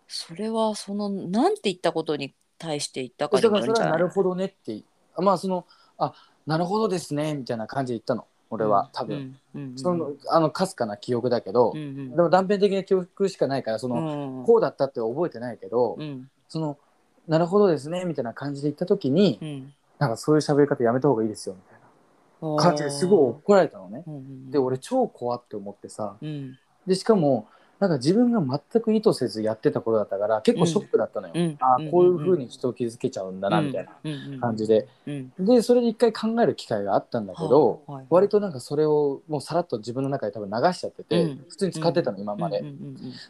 B: それはそのなんて言ったことに対して言ったか
A: だからそれはないるほどねってまあそのあなるほどですねみたいな感じで言ったの俺は多分、
B: うんうんうん。
A: そのあのかすかな記憶だけど、
B: うんうん。
A: でも断片的な記憶しかないからその、
B: うん
A: こうだったって覚えてないけど、
B: うん。
A: そのなるほどですねみたいな感じで言った時に、
B: うん。
A: なんかそういう喋り方やめた方がいいですよみたいな。感じですごい怒られたのね。
B: うんうん。
A: で俺超怖って思ってさ。
B: うん。
A: でしかもなんか自分が全く意図せずやってたことだったから結構ショックだったのよ。
B: うん。
A: あ
B: うん。
A: あこういうふうに人を傷つけちゃうんだなみたいな感じで。
B: うん。
A: でそれで一回考える機会があったんだけど、割となんかそれをもうさらっと自分の中で多分流しちゃってて、
B: うん。
A: 普通に使ってたの、今まで、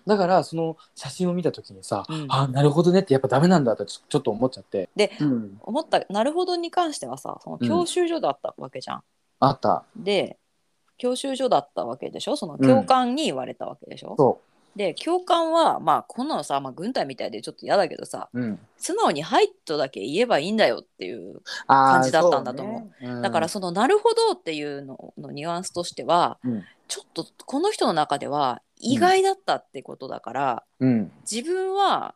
A: だからその写真を見た時にさ、
B: うん。
A: あなるほどねってやっぱダメなんだってちょちょっと思っちゃって、
B: で
A: うん。
B: 思ったなるほどに関してはさその教習所だったわけじゃん。
A: あった。
B: で教習所だったわけでしょ？その教官に言われたわけでしょ、
A: そ
B: で教官はまあこんなのさ、まあ、軍隊みたいでちょっと嫌だけどさ
A: う、うん、
B: 素直に「はい」とだけ言えばいいんだよっていう感じだったんだと思う。
A: そね。ん。
B: だからその「なるほど」っていうののニュアンスとしては
A: うん。
B: ちょっとこの人の中では意外だったってことだから、
A: うん。
B: 自分は、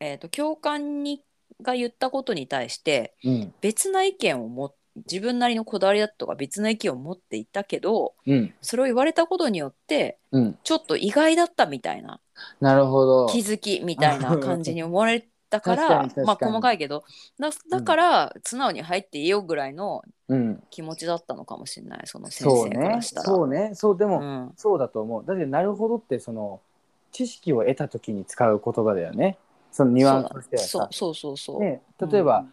B: えー、と教官にが言ったことに対して
A: うん。
B: 別な意見を持自分なりのこだわりだとか別な意見を持っていたけど
A: うん。
B: それを言われたことによって
A: うん。
B: ちょっと意外だったみたいな
A: なるほど。
B: 気づきみたいな感じに思われたか
A: ら
B: まあ細かいけどだだから素直に入っていいよぐらいの
A: うん。
B: 気持ちだったのかもしれない。その先生から
A: ね
B: したら。
A: そうね。そうでも、
B: うん。
A: そうだと思う。だってなるほどってその知識を得た時に使う言葉だよね。そのニュアンスとしてはさ。
B: そうそうそうそう、
A: ね、例えば、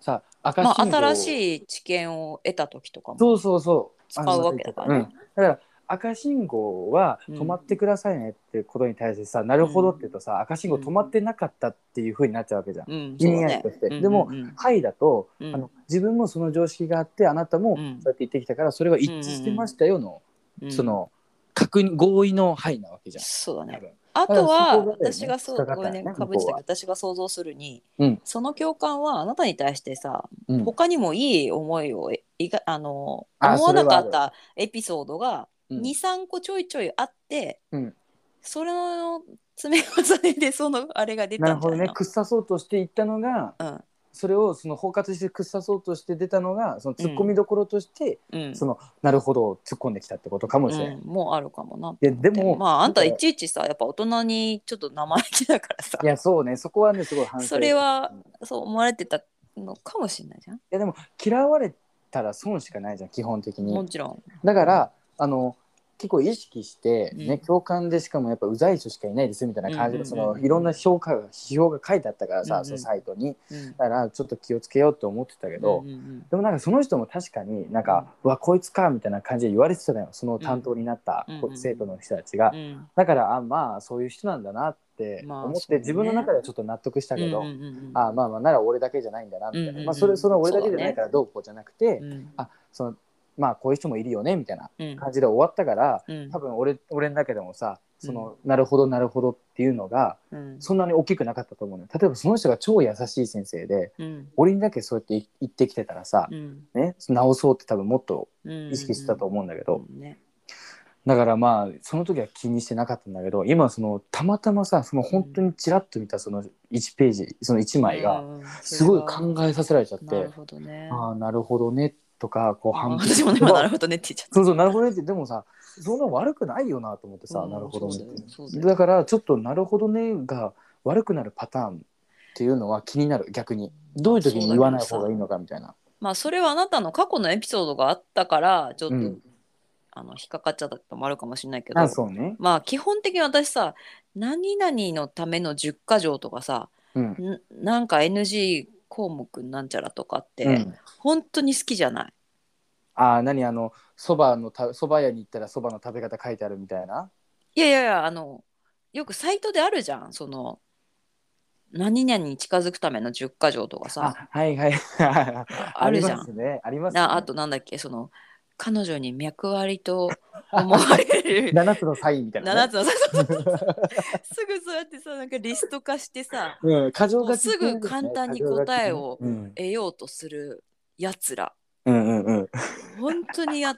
A: さ赤
B: まあ、
A: 信号。
B: 新しい知見を得た時とかも
A: そうそうそう。
B: 使うわけだからね。
A: うん、だから赤信号は
B: うん。
A: 止まってくださいねってことに対してさ、なるほどって言うとさ赤信号止まってなかったっていうふうになっちゃうわけじゃん。
B: うん、
A: 意味合いとして。でもはいだと、
B: うん。
A: あの自分もその常識があってあなたもそう
B: うん
A: やって言ってきたからそれが一致してましたよの、
B: うん
A: その確認合意のはいなわけじゃん。
B: そうだね。
A: 多分
B: あとは
A: ね
B: 私がそう
A: 引っかか
B: ごめんねかぶってたけど私が想像するに、
A: うん。
B: その教官はあなたに対してさ、
A: うん。
B: 他にもいい思いをえいがあの
A: あ
B: 思わなかったエピソードが
A: うん。
B: 23個ちょいちょいあって、
A: うん。
B: それの積み重ねでそのあれが出た
A: なるほど
B: んじゃないの？
A: ね。くっさそうとしていったのが
B: うん
A: それをその包括してくっさそうとして出たのがそのツッコミどころとして、
B: うん
A: そのなるほど突っ込んできたってことかもしれない。
B: うん、もうあるかもな。
A: いやでも
B: まああんたいちいちさやっぱ大人にちょっと生意気だからさ
A: いやそうねそこはねすごい反省
B: それはそう思われてたのかもしれないじゃん。
A: いやでも嫌われたら損しかないじゃん基本的に
B: もちろん。
A: だからあの結構意識して、ね
B: うん。
A: 共感でしかもやっぱうざい人しかいないですみたいな感じで、
B: うんうんうん
A: そのいろんな評価が批評が書いてあったからさ、
B: うんうん。
A: そのサイトに。
B: うん。
A: だからちょっと気をつけようと思ってたけど、
B: うんうん
A: でもなんかその人も確かになんか、うわこいつかみたいな感じで言われてたのよその担当になった生徒の人たちが、
B: うん。うん
A: だからあまあそういう人なんだなって
B: まあ
A: 思って、自分の中ではちょっと納得したけど、
B: うんうんうん
A: あまあまあなら俺だけじゃないんだなみたいな、
B: うんうんうん
A: まあ、それその俺だけじゃないからどうこうじゃなくて、
B: うん。
A: あそのまあこういう人もいるよねみたいな
B: うん。
A: 感じで終わったから、
B: うん。
A: 多分俺俺の中でもさその、なるほどなるほどっていうのが
B: うん。
A: そんなに大きくなかったと思うのよ。例えばその人が超優しい先生で
B: うん。
A: 俺にだけそうやって言ってきてたらさ、
B: うん。
A: ね直そうって多分もっと
B: うん。
A: 意識してたと思うんだけど、
B: うん。ね。
A: だからまあその時は気にしてなかったんだけど今そのたまたまさその本当にちらっと見たその1ページその1枚が
B: うん
A: すごい考えさせられちゃって。ああなるほどねとかこう
B: あ
A: 反
B: 私もなるほどねって言っちゃった。
A: そうそうなるほどねってでもさそんな悪くないよなと思ってさ、
B: うん
A: なるほどねって。だからちょっとなるほどねが悪くなるパターンっていうのは気になる逆に。どういう時に言わない方がいいのかみたいな。
B: まあそれはあなたの過去のエピソードがあったからちょっと、
A: うん。
B: あの引っかかっちゃったこともあるかもしれないけど。
A: あそうね。
B: まあ基本的に私さ何々のための10か条とかさ
A: うん。
B: んなんか NG 項目なんちゃらとかって、
A: うん。
B: 本当に好きじゃない。
A: ああ何あのそばのたそば屋に行ったらそばの食べ方書いてあるみたいな？い
B: やいやいやあのよくサイトであるじゃん。その何々に近づくための10か条とかさ。
A: あはいはい。(laughs)
B: あるじゃん。
A: ありますね。ありますね。
B: なあとなんだっけその彼女に脈ありと (laughs) 思われる。
A: 7つのサインみたいな、
B: 7
A: ね、
B: つのさそうそう。そうすぐそうやってさなんかリスト化してさ
A: うん、過剰書き
B: すぐ簡単に答えを
A: うん、
B: 得ようとするやつら。
A: うんうんうん。
B: 本当にや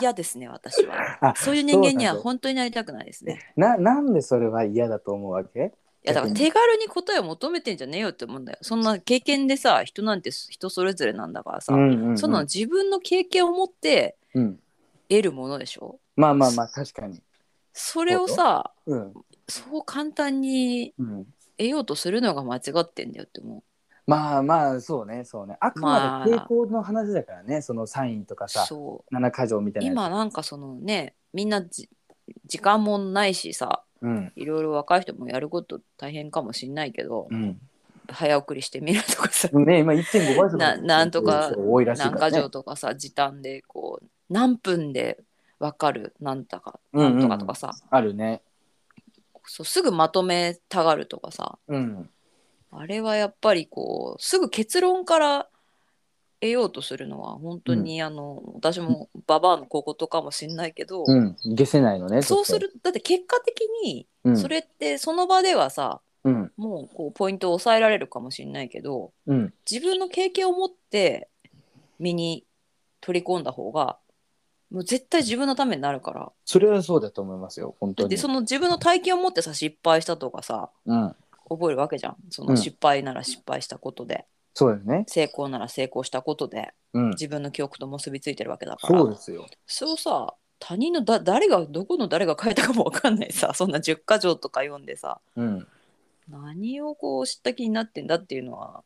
B: 嫌ですね私は。
A: あ
B: そういう人間には本当になりたくないですね。
A: ななんでそれは嫌だと思うわけ？
B: いやだから手軽に答えを求めてんじゃねえよって思うんだよ。そんな経験でさ人なんて人それぞれなんだからさ、
A: うんうんうん。
B: その自分の経験を持って
A: うん、
B: 得るものでしょ？
A: まあまあまあ確かに。
B: それをさ
A: うん、
B: そう簡単に
A: うん、
B: 得ようとするのが間違ってんだよって思う。
A: まあまあそうねそうね。あくまで
B: まあ。
A: 傾向の話だからね、そのサインとかさ
B: そう。
A: 七箇条みたいなやつ。
B: 今なんかそのねみんなじ時間もないしさ
A: うん。
B: いろいろ若い人もやること大変かもしんないけど、
A: うん。
B: 早送りしてみるとかさ。
A: ね今1.5倍速
B: ななんとか
A: 多いらしい
B: 何
A: からね。
B: か条とかさ時短でこう何分で分かるなんとか
A: うんうん。
B: なんとかとかさ、
A: あるね。
B: そうすぐまとめたがるとかさ。
A: うん。
B: あれはやっぱりこうすぐ結論から得ようとするのは本当に、あの私もババアの小言かもしんないけど、
A: うん。消せないのね
B: そうするだって結果的に
A: うん。
B: それってその場ではさ、
A: うん。
B: もうこうポイントを抑えられるかもしんないけど
A: うん。
B: 自分の経験を持って身に取り込んだ方がもう絶対自分のためになるから。
A: それはそうだと思いますよ本当に。
B: でその自分の体験を持ってさ失敗したとかさ
A: うん。
B: 覚えるわけじゃん。そ
A: うん。
B: の失敗なら失敗したことで、
A: そうですね。
B: 成功なら成功したことで。
A: うん。
B: 自分の記憶と結びついてるわけだから。
A: そうですよ。
B: それをさ他人のだ誰がどこの誰が書いたかもわかんないさ (laughs) そんな10か条とか読んでさ。
A: うん。
B: 何をこう知った気になってんだっていうのは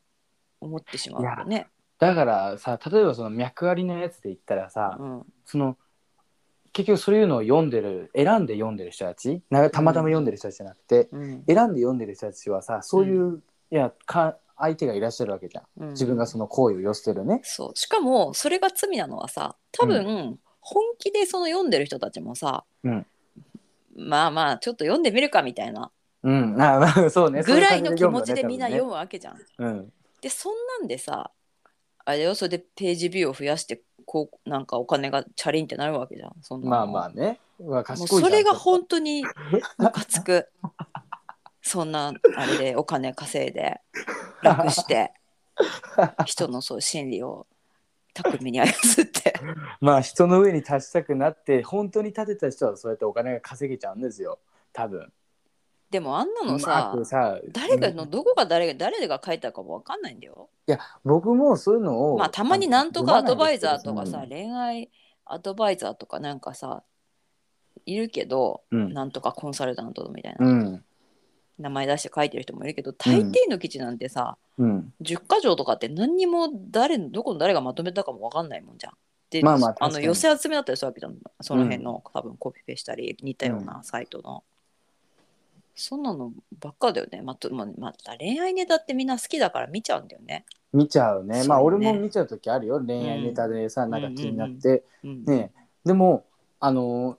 B: 思ってしまうよね。
A: だからさ例えばその脈ありのやつで言ったらさ、
B: うん。
A: その結局そういうのを読んでる選んで読んでる人たちなたまたま読んでる人たちじゃなくて、
B: うん。
A: 選んで読んでる人たちはさそういう、いやか相手がいらっしゃるわけじゃん。
B: うん。
A: 自分がその行為を寄せてるね。
B: そう。しかもそれが罪なのはさ多分、本気でその読んでる人たちもさ、
A: うん。
B: まあまあちょっと読んでみるかみたいな。
A: うん、あまあそうね。
B: ぐらいの気持ちでみんな読
A: む、
B: むわけじゃん。
A: うん、
B: でそんなんでさあれよそれでページビューを増やしてこうなんかお金がチャリンってなるわけじゃん。そんなの。
A: まあまあね、
B: もうそれが本当にムカつく。(laughs) そんなあれでお金稼いで楽して人のそう心理を巧みに操って。(laughs)
A: まあ人の上に立ちたくなって本当に立てた人はそうやってお金が稼げちゃうんですよ。多分。
B: でもあんなのさ
A: くさ
B: 誰がの
A: うん。
B: どこが誰が誰が書いたかもわかんないんだよ。
A: 僕もそういうのを
B: まあたまになんとかアドバイザーとかさ恋愛アドバイザーとかなんかさいるけど、
A: うん。
B: なんとかコンサルタントみたいな、
A: うん。
B: 名前出して書いてる人もいるけど大抵の記事なんてさ、
A: うん。
B: 10箇条とかって何にも誰のどこの誰がまとめたかもわかんないもんじゃん。で、
A: まあまあ
B: あの寄せ集めだったりするわけじゃん。その辺の、多分コピペしたり似たようなサイトの。そんなのばっかだよね。まとまあまた恋愛ネタってみんな好きだから見ちゃうんだよね。
A: 見ちゃうね。
B: そうね。
A: まあ俺も見ちゃう時あるよ。恋愛ネタでさ、
B: ん。
A: なんか気になって、
B: うん、
A: ねでもあの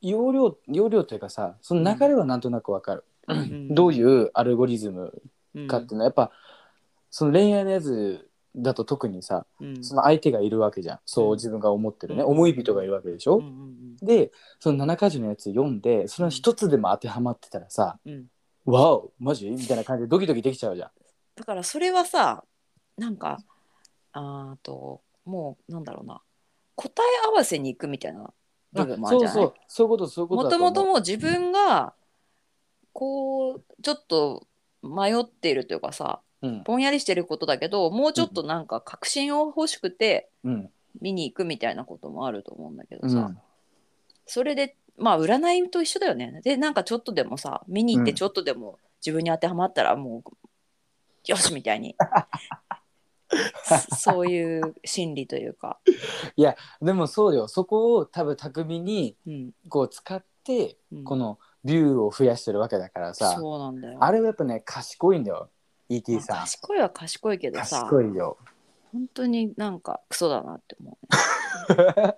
A: 容量容量というかさその流れはなんとなくわかる、(clears throat)
B: ん。
A: どういうアルゴリズム
B: うん。
A: かっていうのはやっぱその恋愛のやつだと特にさ
B: うん。
A: その相手がいるわけじゃん。そう自分が思ってるね、
B: うん。
A: 思い人がいるわけでしょ、
B: うんうん
A: でその7か条のやつ読んでその一つでも当てはまってたらさ
B: うん。うん「
A: わおマジ?」みたいな感じでドキドキできちゃうじゃん。
B: だからそれはさなんかあーともうなんだろうな。答え合わせに行くみたいな部分もあるじゃない？
A: そうそう。そういうことそういうこと
B: もと
A: だと思う。
B: もともう自分がこうちょっと迷っているというかさ
A: うん。
B: ぼんやりしてることだけどもうちょっとなんか確信を欲しくて
A: うん。
B: 見に行くみたいなこともあると思うんだけどさ、
A: うん
B: それでまあ占いと一緒だよね。でなんかちょっとでもさ見に行って
A: うん。
B: ちょっとでも自分に当てはまったらもうよしみたいに。(laughs) そそういう心理というか、
A: でもそうよ。そこを多分巧みに
B: うん。
A: こう使って
B: うん。
A: このビューを増やしてるわけだからさ、
B: そうなんだよ。
A: あれはやっぱね賢いんだよ。ET
B: まあ
A: さん。
B: 賢いは賢いけどさ。
A: 賢いよ
B: 本当になんかクソだなって思うね、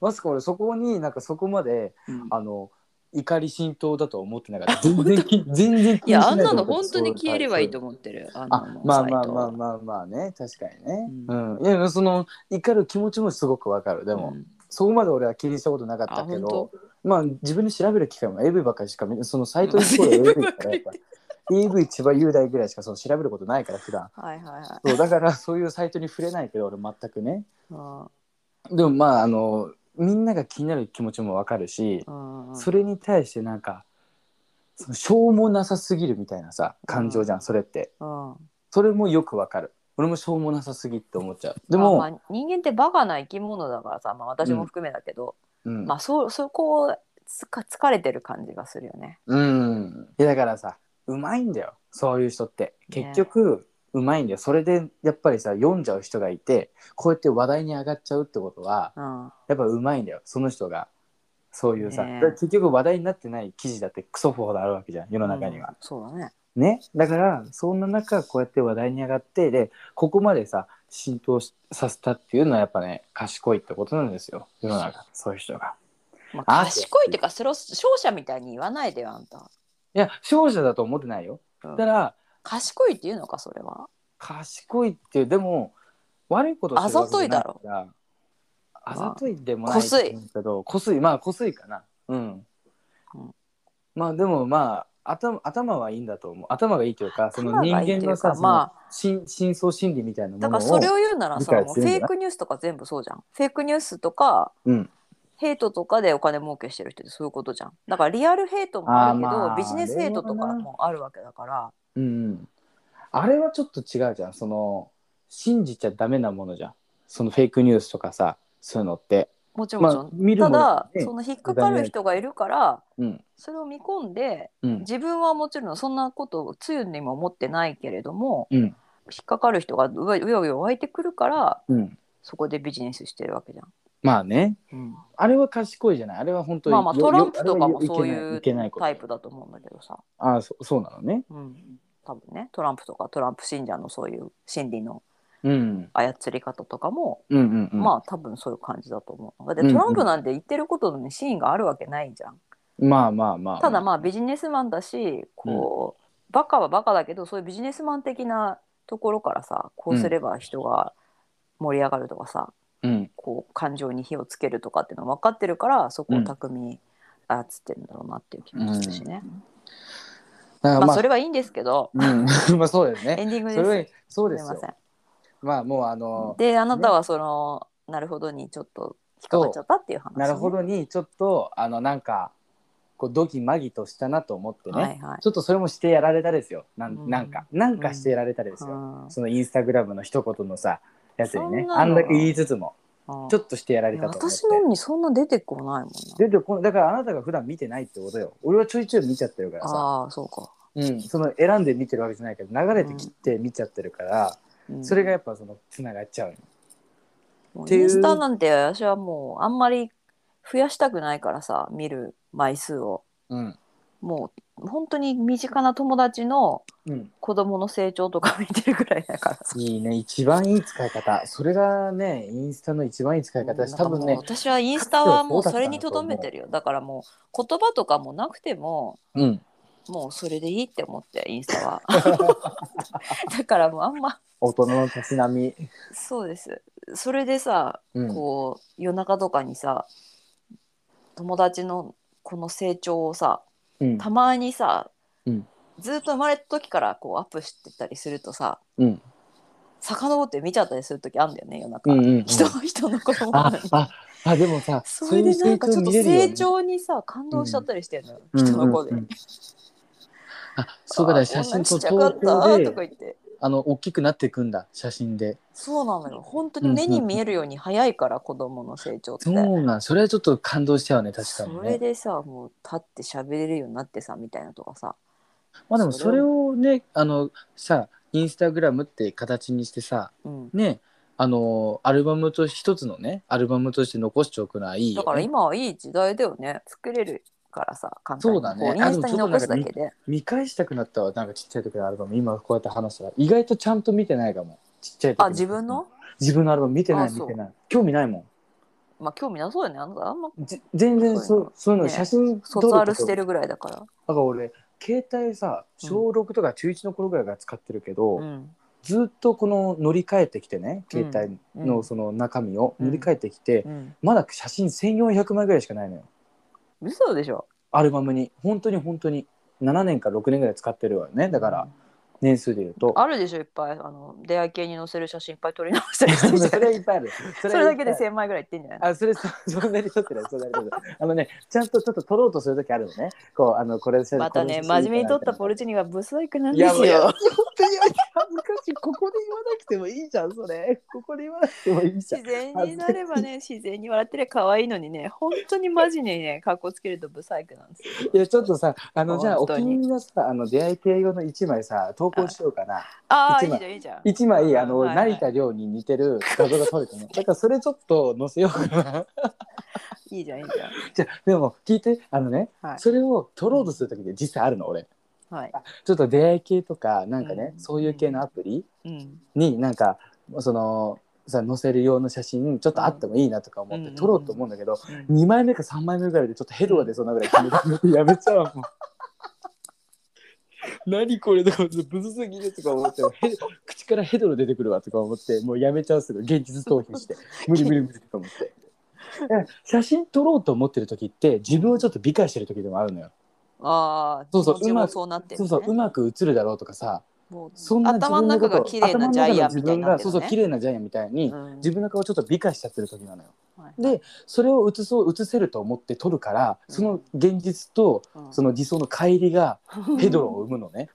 A: まさか俺そこになんかそこまで
B: うん。
A: あの怒り浸透だとは思ってなかった。全然き全然気
B: いやあんなの本当に消えればいいと思ってる。あ
A: あ
B: の
A: まあまあまあまあまあね。確かにね。
B: う
A: うん、いやその怒る気持ちもすごくわかる。でも、
B: うん。
A: そこまで俺は気にしたことなかっ
B: あ
A: たけど
B: 本
A: まあ自分で調べる機会も AV ばっかりしか見そのサイトに行くと AV だからやっぱ AV 千葉雄大ぐらいしかその調べることないから普段。
B: はいはいはい。
A: そうだからそういうサイトに触れないけど俺全くね。
B: あ
A: でもまああのみんなが気になる気持ちもわかるし
B: ーうん。
A: それに対してなんかそのしょうもなさすぎるみたいなさ感情じゃんそれって。
B: うん。
A: それもよくわかる。俺もしょうもなさすぎって思っちゃう。でも、
B: まあまあ人間ってバカな生き物だからさ、まあ、私も含めだけど、
A: うん。
B: まあそそこをつか疲れてる感じがするよね。
A: うん。いやだからさうまいんだよそういう人って。結局、うまいんだよ。それでやっぱりさ読んじゃう人がいてこうやって話題に上がっちゃうってことは
B: うん。
A: やっぱうまいんだよその人が。そういうさ、
B: ね。
A: 結局話題になってない記事だってクソほどあるわけじゃん世の中には。
B: うん。そうだね。
A: ね。だからそんな中こうやって話題に上がってでここまでさ浸透しさせたっていうのはやっぱね賢いってことなんですよ世の中そういう人が。
B: まあ、
A: あ
B: 賢いっていうかそれを勝者みたいに言わないでよあんた、
A: いや勝者だと思ってないよ。
B: うん。
A: だから
B: 賢いっていうのかそれは。
A: 賢いっていうでも悪いことしてるわけじゃないからあざといでもないと思うけどこすい。まあこすいかな。うん、
B: うん。
A: まあでもまあ頭頭はいいんだと思う。頭がいいというかその人間のさ
B: ま
A: 深深層心理みたいなものを
B: だからそれを言うならさフェイクニュースとか全部そうじゃん。フェイクニュースとか
A: うん
B: ヘイトとかでお金儲けしてる人ってそういうことじゃん。だからリアルヘイトもあるけど
A: まあ
B: ビジネスヘイトとかもあるわけだから。
A: うん。うんあれはちょっと違うじゃん。その信じちゃダメなものじゃん。そのフェイクニュースとかさそういうのって。
B: もちろん
A: まあ見るもの
B: ただ、
A: ね
B: その引っかかる人がいるから
A: うん。
B: それを見込んで
A: うん。
B: 自分はもちろんそんなことをつゆにも思ってないけれども
A: うん。
B: 引っかかる人がうわうようよ湧いてくるから
A: うん。
B: そこでビジネスしてるわけじゃん。
A: まあね。
B: うん。
A: あれは賢いじゃない？あれは本当によ
B: まあまあトランプ
A: よ
B: とかもそういうタイプだと思うんだけどさ、
A: ああそそうなのね。
B: うん、多分ね。トランプとかトランプ信者のそういう心理の
A: うん
B: 操り方とかも、
A: うんうんうん
B: まあ多分そういう感じだと思う。だって
A: うんうん
B: トランプなんて言ってることに真意があるわけないじゃん。
A: まあまあまあ
B: ただまあビジネスマンだしこう、バカはバカだけどそういうビジネスマン的なところからさこうすれば人が盛り上がるとかさ、
A: うん。
B: こう感情に火をつけるとかっていうの分かってるからそこを巧みに操ってるんだろうなっていう気もするしね。
A: だからまあ
B: まあそれはいいんですけど、
A: うん。(laughs) まあそうですね。
B: エンディング
A: それは
B: です。
A: そうですよ。
B: すみません。
A: まあもうあの
B: であなたはその、なるほどにちょっと引っかかっちゃったっていう話、ね。
A: なるほどにちょっとあのなんかこうドキマギとしたなと思ってね、
B: はいはい。
A: ちょっとそれもしてやられたですよ。なん,、
B: うん。
A: なんかなんかしてやられたですよ、
B: うん。
A: そのインスタグラムの一言のさやつにね
B: そんなの
A: あんだけ言いつつも
B: うん
A: ちょっとしてやられたと思って。
B: 私のにそんな出てこないもんな。
A: ででこだからあなたが普段見てないってことよ。俺はちょいちょい見ちゃってるからさ、
B: ああそうか。
A: うん、その選んで見てるわけじゃないけど流れて切って見ちゃってるから、
B: うん。
A: それがやっぱそのつながっちゃうの。
B: もう
A: っていう。
B: インスタなんて私はもうあんまり増やしたくないからさ見る枚数を。
A: うん
B: もう本当に身近な友達の
A: うん、
B: 子供の成長とか見てるぐらいだから。さ。
A: いいね。一番いい使い方。それがねインスタの一番いい使い方だし
B: なんかもう
A: 多分ね
B: 私はインスタはもうそれにとどめてるよ。だからもう言葉とかもなくても
A: うん。
B: もうそれでいいって思ってインスタは。(laughs) だからもうあんま
A: 大人のたしなみ、
B: そうです。それでさ
A: うん、
B: こう夜中とかにさ友達のこの成長をさ
A: うん。
B: たまにさ、
A: うん。
B: ずっと生まれた時からこうアップしてたりするとさ
A: うん。
B: 遡って見ちゃったりする時あるんだよね夜中、
A: うんうんうん。
B: 人人の子供。な
A: あ
B: のに
A: ああでもさ
B: それでなんかちょっと
A: 成
B: 成長にさ感動しちゃったりしてるのよ、人の子で。
A: あそうかだ
B: あ
A: 写真
B: ちっちゃか
A: 投
B: ったとか言って
A: あの大きくなっていくんだ写真で。
B: そうなのよ。本当に目に見えるように早いから子供の成長って、
A: そうなんそれはちょっと感動しちゃうね確かにね。
B: それでさもう立って喋れるようになってさみたいなとかさ。
A: まあでもそれをねあのさインスタグラムって形にしてさ
B: うん。
A: ねあのアルバムと一つのねアルバムとして残しておくのはいいよ、ね、
B: だから今はいい時代だよね。作れるからさ簡単に。
A: そうだね。
B: こインスタに残すだけで。
A: 見返したくなったわ。なんかちっちゃい時のアルバム。今こうやって話したら意外とちゃんと見てないかも。ちっちゃい時
B: あ自分の？
A: 自分の？アルバム見てない見てない興味ないもん。
B: まあ興味なそうよね。あなたあんま
A: じ全然
B: そう
A: そういうの。
B: ね。
A: 写真
B: 卒アルして
A: る
B: るぐらいだから。
A: だから俺携帯さ小6とか中1の頃ぐらいから使ってるけど、
B: うん。
A: ずっとこの乗り換えてきてね携帯
B: うん。
A: のその中身を
B: うん
A: 乗り換えてきて、
B: うん。
A: まだ写真1400枚ぐらいしかないのよ
B: 嘘でしょ？
A: アルバムに。本当に本当に。7年か6年ぐらい使ってるわね。だから年数で言うと、
B: あるでしょいっぱい。あの出会い系に載せる写真いっぱい撮り直したりして。るじゃん
A: それはいっぱいある。そ
B: それだけで
A: せ
B: 1000枚ぐらいいってんじゃない？
A: あそれそ (laughs) そんなに撮ってないそんなに撮ってない。あのねちゃんとちょっと撮ろうとする時あるのね。こうあのこれ
B: またね真面目に撮ったポルチーニはブサイクなん
A: い
B: ですよ
A: やもうや本当に恥ずかしい。ここで言わなくてもいいじゃんそれ。ここで言わなくてもいいじゃん。
B: 自然になればね自然に笑ってりゃ可愛いのにね本当にマジにね格好つけるとブサイクなんですよ。
A: いやちょっとさあのじゃあお気
B: に
A: に入りのさあの出会い系用の1枚さ投稿しようかな。
B: ああいいじゃんいいじゃん。
A: 1枚あの、
B: はいはい。
A: 成田凌に似てる画像が撮れてね。(laughs) だからそれちょっと載せようかな。
B: いいじゃんいいじゃん。(laughs)
A: じゃあでも聞いてあのね、
B: はい。
A: それを取ろうとする時で実際あるの俺
B: はい
A: ちょっと出会い系とかなんかね、
B: うん
A: そういう系のアプリ
B: うん
A: になんかそのさ載せる用の写真ちょっとあってもいいなとか思って
B: うん
A: 撮ろうと思うんだけど、
B: うん
A: 2枚目か3枚目ぐらいでちょっとヘドが出そうなぐらい決めてやめちゃうもん。(laughs) 何これとか思ってブスすぎるとか思ってヘド口からヘドロ出てくるわとか思ってもうやめちゃうすぐ現実逃避して (laughs) 無理無理無理とか思って。だから写真撮ろうと思ってる時って自分をちょっと美化してる時でもあるのよ。
B: ああ
A: そうそううまく
B: そうなってるね。
A: そうそううまく映るだろうとかさそんな自
B: 頭の中が綺麗なジャイアンみたいになって
A: 頭の中の自分がそうそう綺
B: る
A: 麗なジャイアンみたいに、
B: ね
A: 自分の顔をちょっと美化しちゃってる時なのよ。
B: はい
A: でそれを映そう映せると思って撮るからその現実と
B: うん。
A: その理想の乖離が (laughs) ヘドロを生むのね。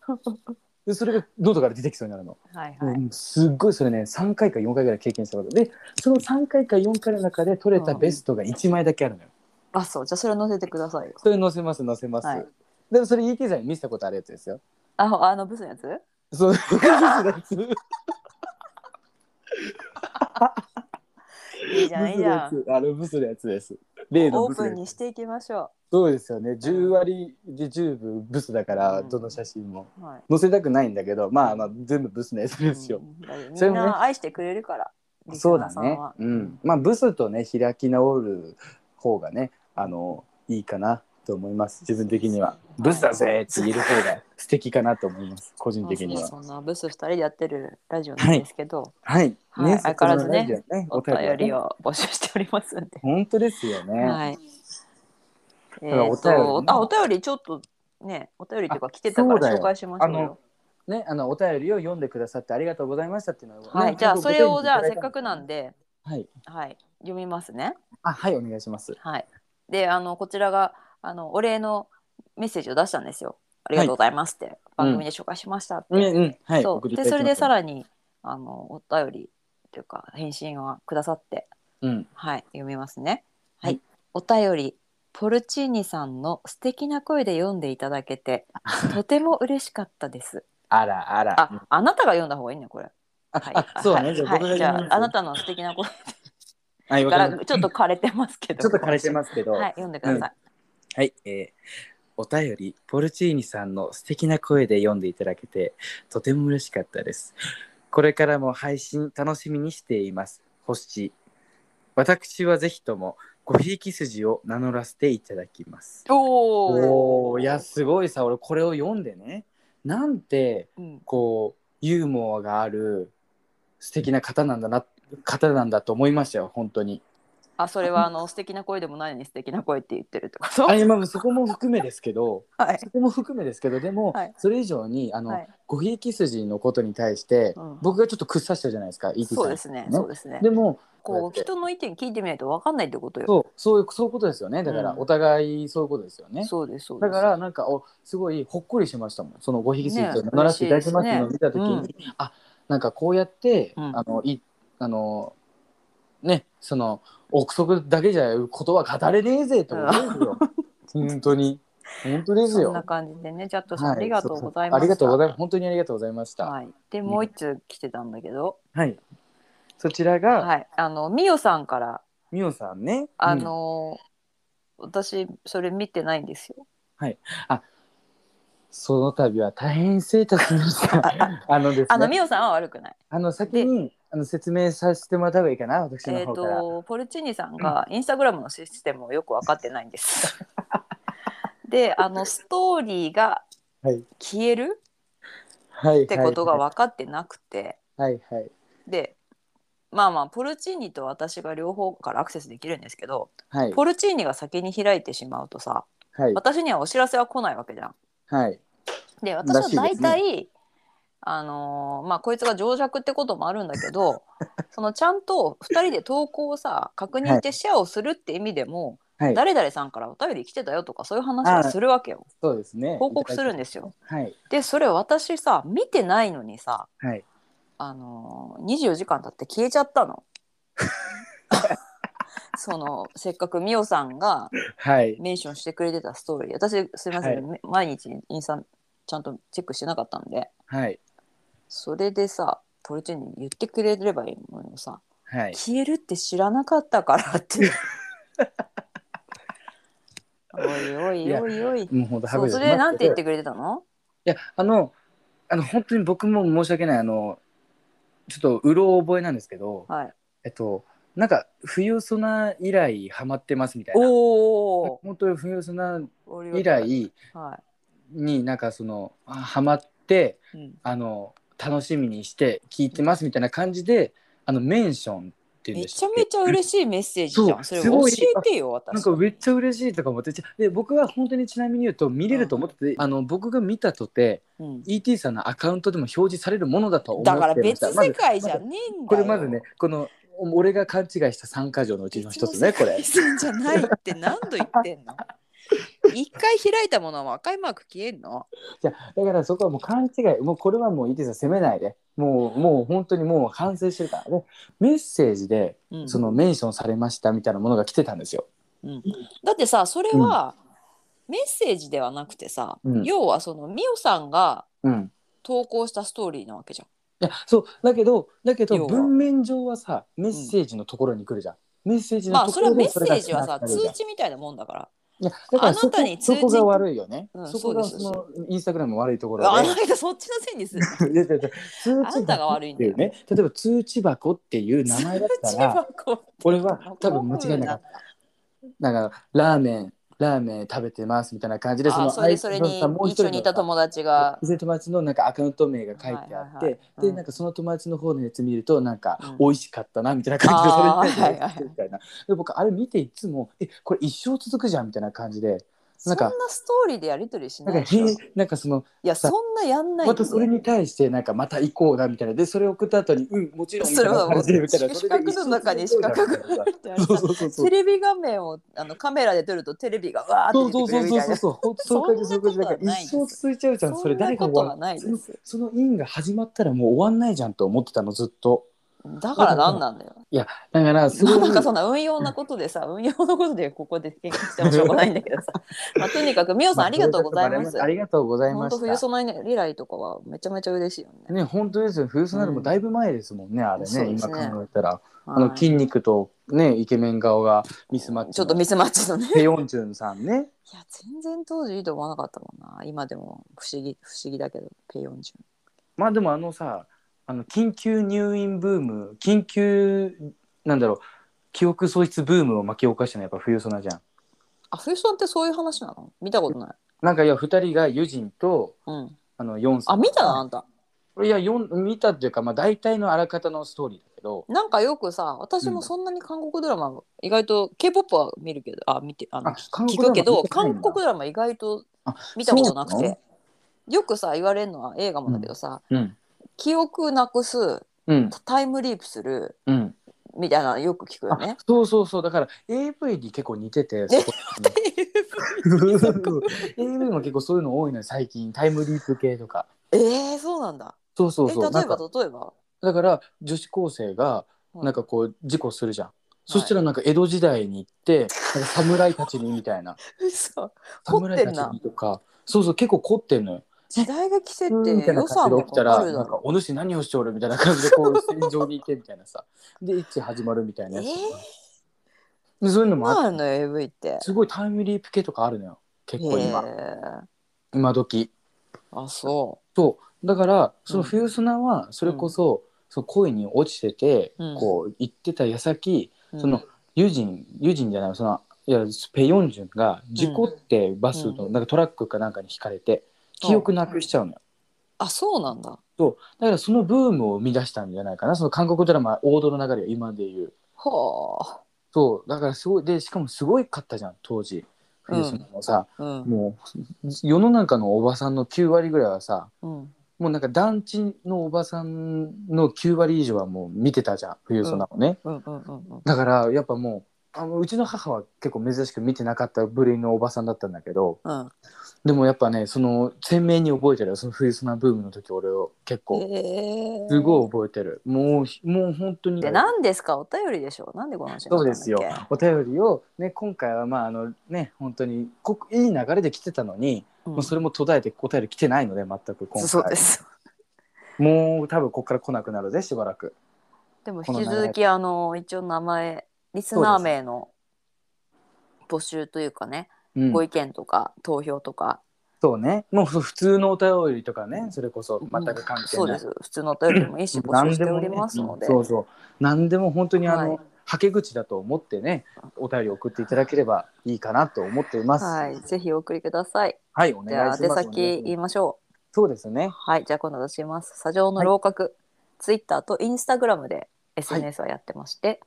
A: でそれが喉から出てきそうになるの。
B: はいはい。
A: うんすっごいそれね3回か4回ぐらい経験したこと。でその3回か4回の中で撮れたベストが1枚だけあるのよ。
B: あそう。じゃあそれ載せてくださいよ。
A: それ載せます載せます。
B: はい。
A: でもそれ ET さんに見せたことあるやつですよ。
B: ああのブスのやつ？
A: そう。(laughs)
B: いいじゃんいいじゃん。
A: あのブスのやつです。例の
B: オープンにしていきましょ
A: そうですよね。10割で10分ブスだから、
B: うん。
A: どの写真も。
B: うはい。
A: 載せたくないんだけど、まあまあ全部ブスのやつですよ。
B: うん。みんな愛してくれるから
A: そうだね。うん。まあブスとね、開き直る方がね、あの、いいかなと思います。自分的には。ブスだぜって言える方が素敵かなと思います。個人的には。
B: そんなブス二人でやってるラジオなんですけど、
A: はい。
B: はい相変わらずね
A: ね
B: お便り
A: ね
B: を募集しておりますんで。
A: 本当ですよね。
B: はい。えーと
A: 便りね
B: あお便りちょっとねお便りとか来てたから紹介しましょう。
A: ね、あのお便りを読んでくださってありがとうございましたっていうのをね、
B: はい、じゃあそれをじゃあせっかくなんで、
A: はい。
B: はい、読みますね。
A: あ、はい、お願いします。
B: はい。で、あのこちらがあのお礼のメッセージを出したんですよ。ありがとうございますって、番組で紹介しましたって。
A: うん、うん、はい。
B: そう。でそれでさらにあのお便りというか返信はくださって、
A: うん、
B: はい、読みますね。はい、
A: はい。
B: お便りポルチーニさんの素敵な声で読んでいただけて (laughs) とても嬉しかったです。
A: あら、あら。
B: あ、あなたが読んだ方がいいねこれ。はい、
A: あそうね。
B: はい。
A: じゃあ僕が
B: はい。じゃああなたの素敵な声
A: はい、わ
B: か
A: かりまし
B: らちょっと枯れてますけど。
A: た (laughs) ちょっと枯れてますけど、
B: はい、読んでください。
A: はい、えーお便り、ポルチーニさんの素敵な声で読んでいただけて、とても嬉しかったです。これからも配信楽しみにしています。星。私はぜひとも、ごひいき筋を名乗らせていただきます。
B: おお。
A: おーいや、すごいさ、俺これを読んでね、なんて、
B: うん、
A: こう、ユーモアがある素敵な方なんだな、方なんだと思いましたよ、本当に。
B: あ、それはあの素敵な声でもないのに素敵な声って言ってるってこと。(laughs)
A: あまあそこも含めですけど、
B: はい。
A: そこも含めですけど、でも、
B: はい
A: それ以上に、あの、
B: はい
A: ごひいき筋のことに対して、
B: うん
A: 僕がちょっと屈さしてるじゃないですか、
B: そうですね。そうですね。
A: でも、
B: こう人の意見聞いてみないと分かんないってことよ。
A: そう、そういう、そういうことですよね。だから、
B: うん
A: お互いそういうことですよね。
B: そうですそうです。
A: だから、なんか、お、すごいほっこりしましたもん。そのごひいき筋
B: ね
A: と名乗らせていただきますのを見たときに、
B: 嬉しいです
A: あ、なんかこうやって、
B: うん
A: あの、い、あの。ね、その憶測だけじゃことは語れねえぜと思うんですよ。本当に。本当ですよ。
B: そんな感じでね、ジャットさん、
A: はい
B: ありがとうございました。
A: ありがとうございます。本当にありがとうございました。
B: はい。で、もう一通来てたんだけど、
A: はい。そちらが、
B: はい。あの、みおさんから、
A: みおさんね。
B: あ
A: うん
B: のー私、それ見てないんですよ。
A: その度は大変失礼いたしました。(laughs) あのですね。
B: あの、みおさんは悪くない。
A: あの先にあの説明させてもらった方がいいかな、私の
B: えっ、
A: 方から。
B: と、ポルチーニさんがインスタグラムのシステムをよく分かってないんです。(laughs) で、あの、ストーリーが
A: はい。
B: 消える
A: はい。
B: ってことが
A: は
B: 分かってなくて、
A: いはい。はい。
B: で、まあまあ、ポルチーニと私が両方からアクセスできるんですけど、
A: はい。
B: ポルチーニが先に開いてしまうとさ、
A: はい。
B: 私にはお知らせは来ないわけじゃん。
A: はい。
B: で、私は大
A: らしいです
B: 体、あのーまあこいつが情弱ってこともあるんだけど (laughs) そのちゃんと2人で投稿をさ確認してシェアをするって意味でも、
A: はい。
B: 誰々さんからお便り来てたよとかそういう話はするわけよ
A: そうですね。
B: 報告するんですよ。
A: はい。
B: でそれ私さ見てないのにさ、
A: はい。
B: あのー、24時間経って消えちゃったの。(laughs) そのせっかくみおさんが
A: はい。
B: メンションしてくれてたストーリー私すいません、め毎日インスタちゃんとチェックしてなかったんで
A: はい。
B: それでさポルチーニに言ってくれればいいのにさ
A: はい。
B: 消えるって知らなかったからっておいおいおいおい。
A: もう本当
B: そうそれでなんて言ってくれてたの？
A: いやあのあの本当に僕も申し訳ないあのちょっとうろ覚えなんですけど
B: はい。
A: えっとなんか冬ソナ以来ハマってますみたいな
B: おお。
A: 本当に冬ソナ以来
B: は
A: になんかそのあハマって
B: い。うん。
A: あの楽しみにして聞いてますみたいな感じであのメンションっていうん
B: めちゃめちゃ嬉しいメッセージじゃ。
A: ん。
B: それ
A: すごい。
B: 教えてよ私。
A: なんかめっちゃ嬉しいとか思ってちで僕は本当にちなみに言うと見れると思ってて、あの僕が見たとて
B: うん。
A: ET さんのアカウントでも表示されるものだと思って
B: だから
A: ました
B: 別世界じゃねえんだよ。
A: これまずねこの俺が勘違いした3箇条のうちの一つねこれ。
B: 別の世界線じゃないって何度言ってんの？(laughs) 一回開いたものは赤いマーク消えんの？
A: じゃあだからそこはもう勘違い。もうこれはもう ET さん責めないで。もうもう本当にもう反省してるからね。メッセージで
B: うん。
A: そのメンションされましたみたいなものが来てたんですよ。
B: だってさそれはメッセージではなくてさ、
A: うん。
B: 要はそのミオさんが
A: うん。
B: 投稿したストーリーなわけじゃん。
A: いやそう。だけどだけど文面上はさメッセージのところに来るじゃん。メッセージの
B: まあ
A: ところで
B: それはメッセージはさ通知みたいなもんだから。
A: いやだからそこ
B: あなたに通知
A: そこが悪いよね。
B: うん
A: そこが
B: そうです
A: そのインスタグラムの悪いところで。
B: あなんかそっちのせいにする。
A: いやいやいや通
B: あんたが悪いんだよ
A: ね例えば通知箱っていう名前だった
B: 通知
A: ら
B: 箱
A: 俺は多分間違いなかった。なんかラーメンラーメン食べてますみたいな感じで
B: あそれでそれに
A: 相手のもう
B: 一緒にいた友達が。
A: 友達のなんかアカウント名が書いてあって、でなんかその友達の方のやつ見るとなんか、
B: うん。
A: 美味しかったなみたいな感じでそれみたいな。で僕あれ見ていつもえこれ一生続くじゃんみたいな感じでなんか
B: そんなストーリーでやり取りし
A: な
B: なんいでしょ？
A: かへなんかその
B: いやそんなやんない
A: またそれに対してなんかまた行こうなみたいな。でそれを送った後にうんもちろんみたいな
B: それはもう
A: 感じでみたいな
B: 四角の中に四角が入ってある
A: そうそうそうそう。
B: テレビ画面をあのカメラで撮るとテレビがわーって
A: そう
B: 出てくるみたいな。
A: そうそうそうそう本当そういう感じそう。いう
B: んなことはない
A: 一生続いちゃうじゃんそれ誰
B: なことはないです。
A: そのその因が始まったらもう終わんないじゃんと思ってたのずっと
B: だから何なんだよ。
A: だからすごい
B: なんかそんな運用なことでさ運用のことでここで喧嘩してもしょうがないんだけどさ、(laughs) まあ、とにかくみおさんありがとうございます。
A: ありがとうござい
B: 本
A: ました
B: 当冬ソナリライとかはめちゃめちゃ嬉しいよね。
A: ね本当ですよ。冬ソナルもだいぶ前ですもんね、あれね
B: ね。
A: 今考えたら。あ
B: はい。
A: の筋肉とねイケメン顔がミスマッチ
B: ちょっとミスマッチのね。
A: ペヨンジュンさんね。
B: いや全然当時いいと思わなかったもんな。今でも不思議不思議だけどペヨンジュン。
A: まあでもあのさあの緊急入院ブーム緊急なんだろう記憶喪失ブームを巻き起こしたのはやっぱ冬ソナじゃん。
B: あ冬ソナってそういう話なの？見たことない。
A: なんかいや2人がユジンと
B: うん。
A: あのヨンさん
B: あ見たなあんた。
A: いや見たっていうかまあ大体のあらかたのストーリーだけど。
B: なんかよくさ私もそんなに韓国ドラマ、意外と k p o p は見るけどあ見てあの聞くけど韓国ドラマ意外と
A: あ
B: 見たことなくて。よくさ言われるのは映画もだけどさ、
A: うん
B: 記憶なくす
A: うん。
B: タイムリープする
A: うん。
B: みたいなのよく聞くよ
A: あ
B: ね。
A: そうそうそう。だから AV に結構似てて AV (laughs) も。結構そういうの多いのよ最近。タイムリープ系とか。
B: えー、そうなんだ。
A: そうそう
B: え
A: そう。
B: 例えば例えば？
A: だから女子高生が
B: うん。
A: なんかこう事故するじゃん、そしたらなんか江戸時代に行って侍たちにみたいな。(laughs) 侍たちにとか。そうそう結構凝ってんのよ
B: 時代が季節って予算も
A: 感じで起きた
B: からかるだ
A: なんか
B: ろ。
A: お主何をしておるみたいな感じでこう戦場に行けみたいなさ。(laughs) で一致始まるみたいなやつとか、でそういうのもあって。
B: なんの AV って。
A: すごいタイムリープ系とかあるのよ。結構今、
B: へ
A: 今時。
B: ーあそ
A: そう。だからその
B: うん。
A: 冬砂はそれこそ、その恋に落ちてて、
B: うん。
A: こう行ってた矢先、
B: う。
A: そのユジンユジンじゃないそのいやペヨンジュンが事故ってバスの、なんかトラックかなんかにひかれて記憶なくしちゃうのよ。
B: あそうなんだ。
A: だからそのブームを生み出したんじゃないかなその韓国ドラマ王道の流れを今で言う
B: は
A: そうだからすごいでしかもすごいかったじゃん当時冬砂もさ、
B: あ。うん。
A: もう世の中のおばさんの9割ぐらいはさ
B: うん。
A: もうなんか団地のおばさんの9割以上はもう見てたじゃん冬ソナをね、
B: うんうんうんうん。
A: だからやっぱもうあのうちの母は結構珍しく見てなかった部類のおばさんだったんだけど
B: うん。
A: でもやっぱねその鮮明に覚えてるよその冬ソナブームの時俺を結構
B: え。ー
A: すごい覚えてる。もうもう本当に
B: で何ですか？お便りでしょ？なんでこの話にな
A: そう
B: ったんだっけ？
A: ですよ。お便りをね今回はまああのね本当にこいい流れで来てたのに、
B: うん。
A: もうそれも途絶えてお便り来てないので全く今回。
B: そうです。
A: もう多分ここから来なくなるぜしばらく。
B: でも
A: この
B: 引き続きあの一応名前リスナー名の募集というかね
A: うん。
B: ご意見とか投票とか、
A: そうね。もうふ普通のお便りとかねそれこそ全く関係ない、
B: そうです。普通のお便りでもいいし募集しておりますので、
A: ねうん。そうそう。何でも本当にあの、
B: はい。
A: はけ口だと思ってねお便り送っていただければいいかなと思っています。
B: はい、ぜひお送りください。
A: はいお願いします。
B: 先言いましょ
A: そうですね。
B: う。はい、じゃあ今度出します。砂上の楼閣、ツイッターとインスタグラムで SNS はやってまして、
A: はい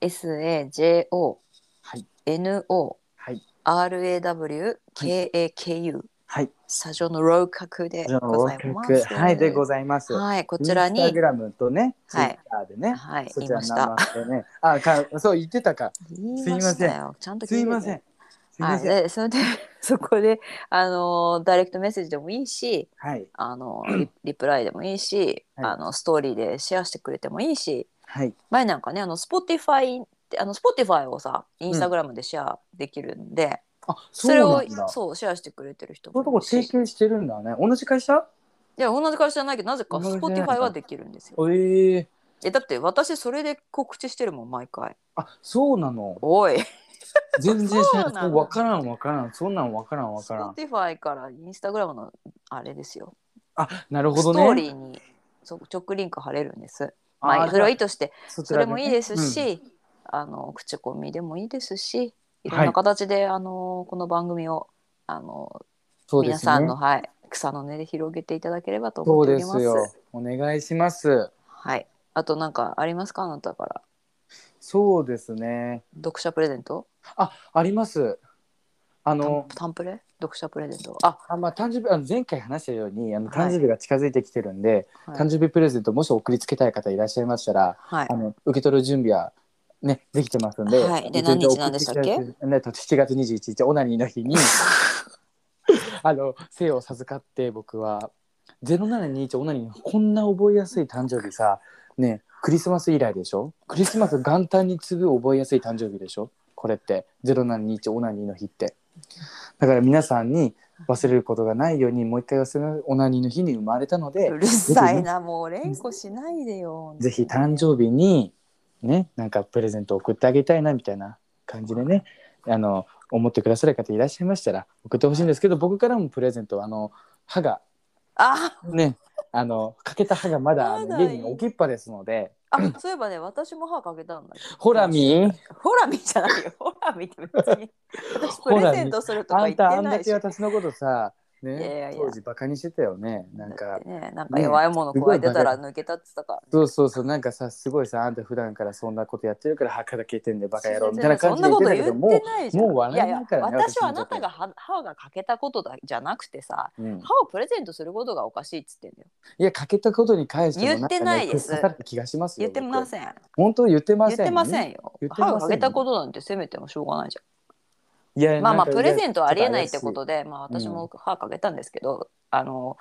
B: SAJO
A: はい。
B: NO
A: はい。
B: RAW KAKU
A: はい。
B: 砂上の楼閣でございます。
A: はいでございます。
B: はい、こちらに。
A: インスタグラムとねツイ
B: はい
A: ッターでね、
B: はい
A: そちらの名前でね。あかそう言ってたか。
B: 言いましたよ。ちゃんと聞いてて。
A: すいません。すい。
B: はい、
A: ません。
B: でそれで (laughs) そこであのダイレクトメッセージでもいいし
A: はい。
B: あのリリプライでもいいし、
A: はい。
B: あのストーリーでシェアしてくれてもいいし
A: はい。
B: 前なんかねあの Spotify ってあの Spotify をさインスタグラムでシェアできるんで、
A: あ
B: それを
A: うなんだ。
B: そうシェアしてくれてる人
A: そういうとこ提携してるんだね。同じ会社
B: いや同じ会社じゃないけどなぜか
A: 同じじゃないんだ
B: Spotify はできるんですよ。
A: ええ。
B: えだって私それで告知してるもん毎回。
A: あそうなの。
B: おい。
A: 全然 (laughs)
B: そうなの
A: 分からん分からん。そんなん分からん分からん。
B: Spotify からインスタグラムのあれですよ。
A: あなるほ
B: スト
A: どね
B: ーリーにそう直リンク貼れるんです。
A: あ
B: まあ、それはいい
A: じゃ
B: として
A: あそ
B: れもいいです
A: うん。
B: し、あの口コミでもいいですしい。ろんな形で、あのこの番組をあの、皆さんの、はい、草の根で広げていただければと思っております。
A: ですよ。お願いします。
B: はい、あとなんかありますか？あなたから。
A: そうですね。
B: 読者プレゼント？
A: ああります。あ
B: タ
A: の
B: ンタンプレ？読者プレゼント。あ、
A: あ。まあ誕生日あの前回話したようにあの
B: はい。
A: 誕生日が近づいてきてるんで、
B: はい。
A: 誕生日プレゼントもし送りつけたい方いらっしゃいましたら
B: はい。
A: あの受け取る準備はねできてますんで、
B: はい。で何日なんでしたっけ？
A: ねと7月21日オナニーの日に (laughs) あの生を授かって僕は0721オナニーのこんな覚えやすい誕生日さねクリスマス以来でしょ？クリスマス元旦に次ぐ覚えやすい誕生日でしょ？これって0721オナニーの日ってだから皆さんに忘れることがないようにもう一回忘れないオナニーの日に生まれたので
B: うるさいなもう連呼しないでよ。
A: ぜひ誕生日にねなんかプレゼントを送ってあげたいなみたいな感じでねあの思ってくださる方いらっしゃいましたら送ってほしいんですけど僕からもプレゼントあの歯が
B: あ
A: ねあの欠けた歯がまだ家に置きっぱですので
B: あそういえばね私も歯かけたんだけど
A: ほらみ
B: ほらみじゃないよ。ほらみって別に。(laughs) 私プレゼントするとか言っ
A: あんたあんだけ
B: てないし。
A: 私のことさ
B: いやいや
A: ね
B: いや
A: 当時バカにしてたよねなんか
B: ね、なんか弱いもの加えてたら抜けたってたから。
A: そうそうそうなんかさすごいさあんた普段からそんなことやってるから歯からけてんでバカ野郎みたいな感じで
B: そんな
A: 言ってたけども
B: こと言ってないじゃん。
A: もう笑えないからね
B: いやいや私はあなたが歯歯が欠けたことだじゃなくてさ、
A: うん
B: 歯をプレゼントすることがおかしいっつってんだよ。
A: いや、かけたことに関しても
B: 言ってないです
A: 気がしますよ。
B: 言ってま
A: ん。
B: せん。
A: 本当言ってません。
B: 言ってませんよ
A: 言。ってません
B: 歯が欠けたことなんて責めてもしょうがないじゃん。
A: いや
B: まあまあプレゼントはありえないってことで、まあ私も歯かけたんですけど、あの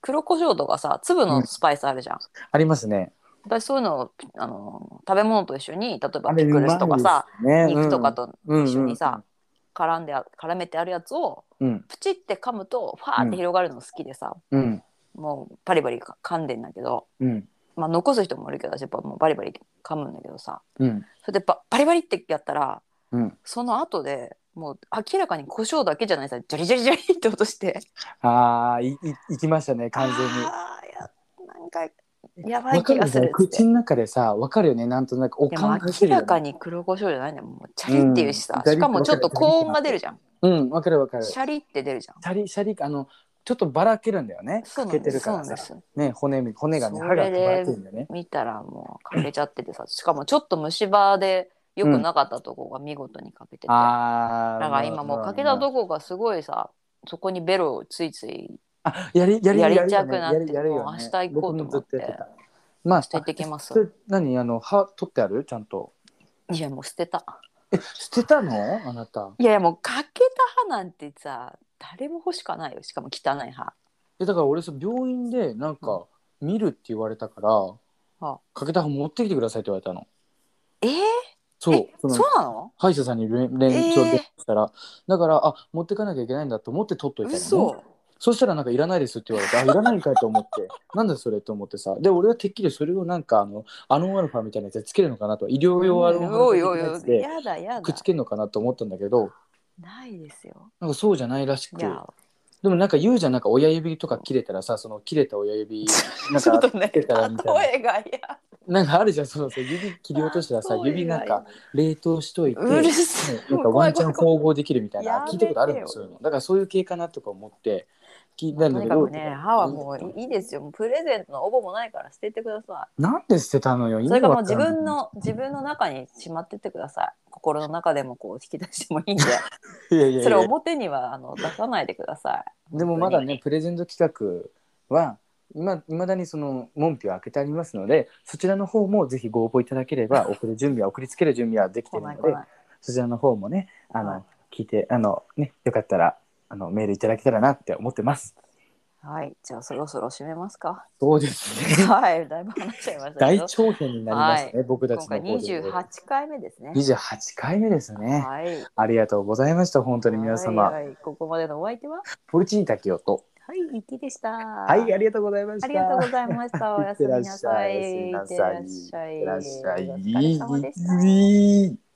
B: 黒胡椒とかさ粒のスパイスあるじゃん。
A: 怪しいありますね。
B: 私そういうのをあの食べ物と一緒に例えばピクルスとかさ、
A: ね。
B: 肉とかと
A: うん
B: 一緒にさ、絡んであ絡めてあるやつを
A: うん。
B: プチって噛むとファーって広がるの好きでさ、
A: うん。
B: もうバリバリか噛んでんだけど、
A: うん。
B: まあ、残す人もいるけど私やっぱもうバリバリ噛むんだけどさ
A: うん。
B: それでババリバリってやったら
A: うん。
B: その後でもう明らかに胡椒だけじゃないさジャリジャリジャリって落として
A: ああいい行きましたね完全に。
B: あーやなんかやばい
A: わかる
B: 気がするっつって
A: 口の中でさわかるよねなんとなくお
B: でも
A: かん
B: 明らかに黒胡椒じゃないんだよもうチャリっていうしさ、
A: うん
B: しかもちょっと高音が出るじゃん
A: うんわかるわかる。シ
B: シャリって出るじゃん
A: ャリシャリあのちょっとばらけるんだよね。
B: そう
A: かけ
B: なんですそう
A: てるからさ
B: なんです
A: ね骨み骨がね
B: そ
A: 歯がば
B: れで
A: らけるんだよね。
B: 見たらもうかけちゃっててさしかもちょっと虫歯でよくなかったとこが見事にかけてて。だから今もうかけたとこがすごいさそこにベロをついつい
A: あやりやり
B: やりたくなって
A: ね
B: もう明日行こうと思って
A: まあ
B: 明日行ってきます
A: 何あの歯取ってあるちゃんと
B: いやもう捨てた
A: え捨てたのあなた
B: いやいやもうかけた歯なんてさ誰も欲しかないよしかも汚い歯
A: えだから俺さ病院でなんか見るって言われたから、
B: あ
A: かけた歯持ってきてくださいって言われたの
B: えー、
A: そう
B: え
A: その
B: そうなの？
A: 歯医者さんに連連
B: えー
A: 絡したら、だからあ持ってかなきゃいけないんだと思って取っといたの、ね、
B: 嘘。
A: そしたらなんかいらないですって言われてあいらないんかいと思って。(laughs) なんだそれと思ってさ。で俺はてっきりそれをなんかあのアノンアルファみたいなやつでつけるのかなと医療用アノンアルファ
B: おいおいおい
A: 的なやつで
B: やだやだ。
A: くっつけるのかなと思ったんだけど。
B: ないですよ。
A: なんかそうじゃないらしく
B: いや、
A: でもなんか言うじゃんなんか親指とか切れたらさその切れた親指 (laughs) なんか
B: ちょっとね、
A: 切れたらみたいな。
B: 例えが嫌。
A: なんかあるじゃんそうそう指切り落としたらさ指なんか冷凍しといて
B: うるせえ。
A: ねなんかワンチャン縫合できるみたいな
B: やめてよ。
A: 聞いたことあるんですよだからそういう系かなとか思って聞いたん
B: と
A: だけど
B: にかくね、歯はもういいですよ。プレゼントの応募もないから捨ててくださ
A: なんで捨てたのよ？
B: い。それかもう自分の自分の中にしまってってください。心の中でもこう引き出してもいいんで、(laughs)
A: いやいやい
B: それ
A: や
B: 表にはあの出さないでください。
A: でもまだねプレゼント企画はいま未だにその門扉を開けてありますのでそちらの方もぜひご応募いただければ (laughs) 送る準備は送りつける準備はできているので。(laughs) そちらの方もねあの、
B: はい
A: 聞いてあのねよかったらあのメールいただけたらなって思ってます。
B: はい、じゃあそろそろ締めますか。
A: そうですね。
B: はい、だいぶ話しちゃいましたけ
A: 大
B: ど。
A: 長編になりましたね、僕たちの方で。
B: 28回目ですね。
A: 28回目ですね。
B: はい。
A: ありがとうございました。本当に皆様。
B: はいはいここまでのお相手は？
A: ポルチータキオと。
B: はい、イキでした。
A: はい、ありがとうございました。
B: ありがとうございました。(laughs) おやすみなさ
A: い。
B: いってらっしゃい
A: いってらっしゃい。
B: お疲れ様でした。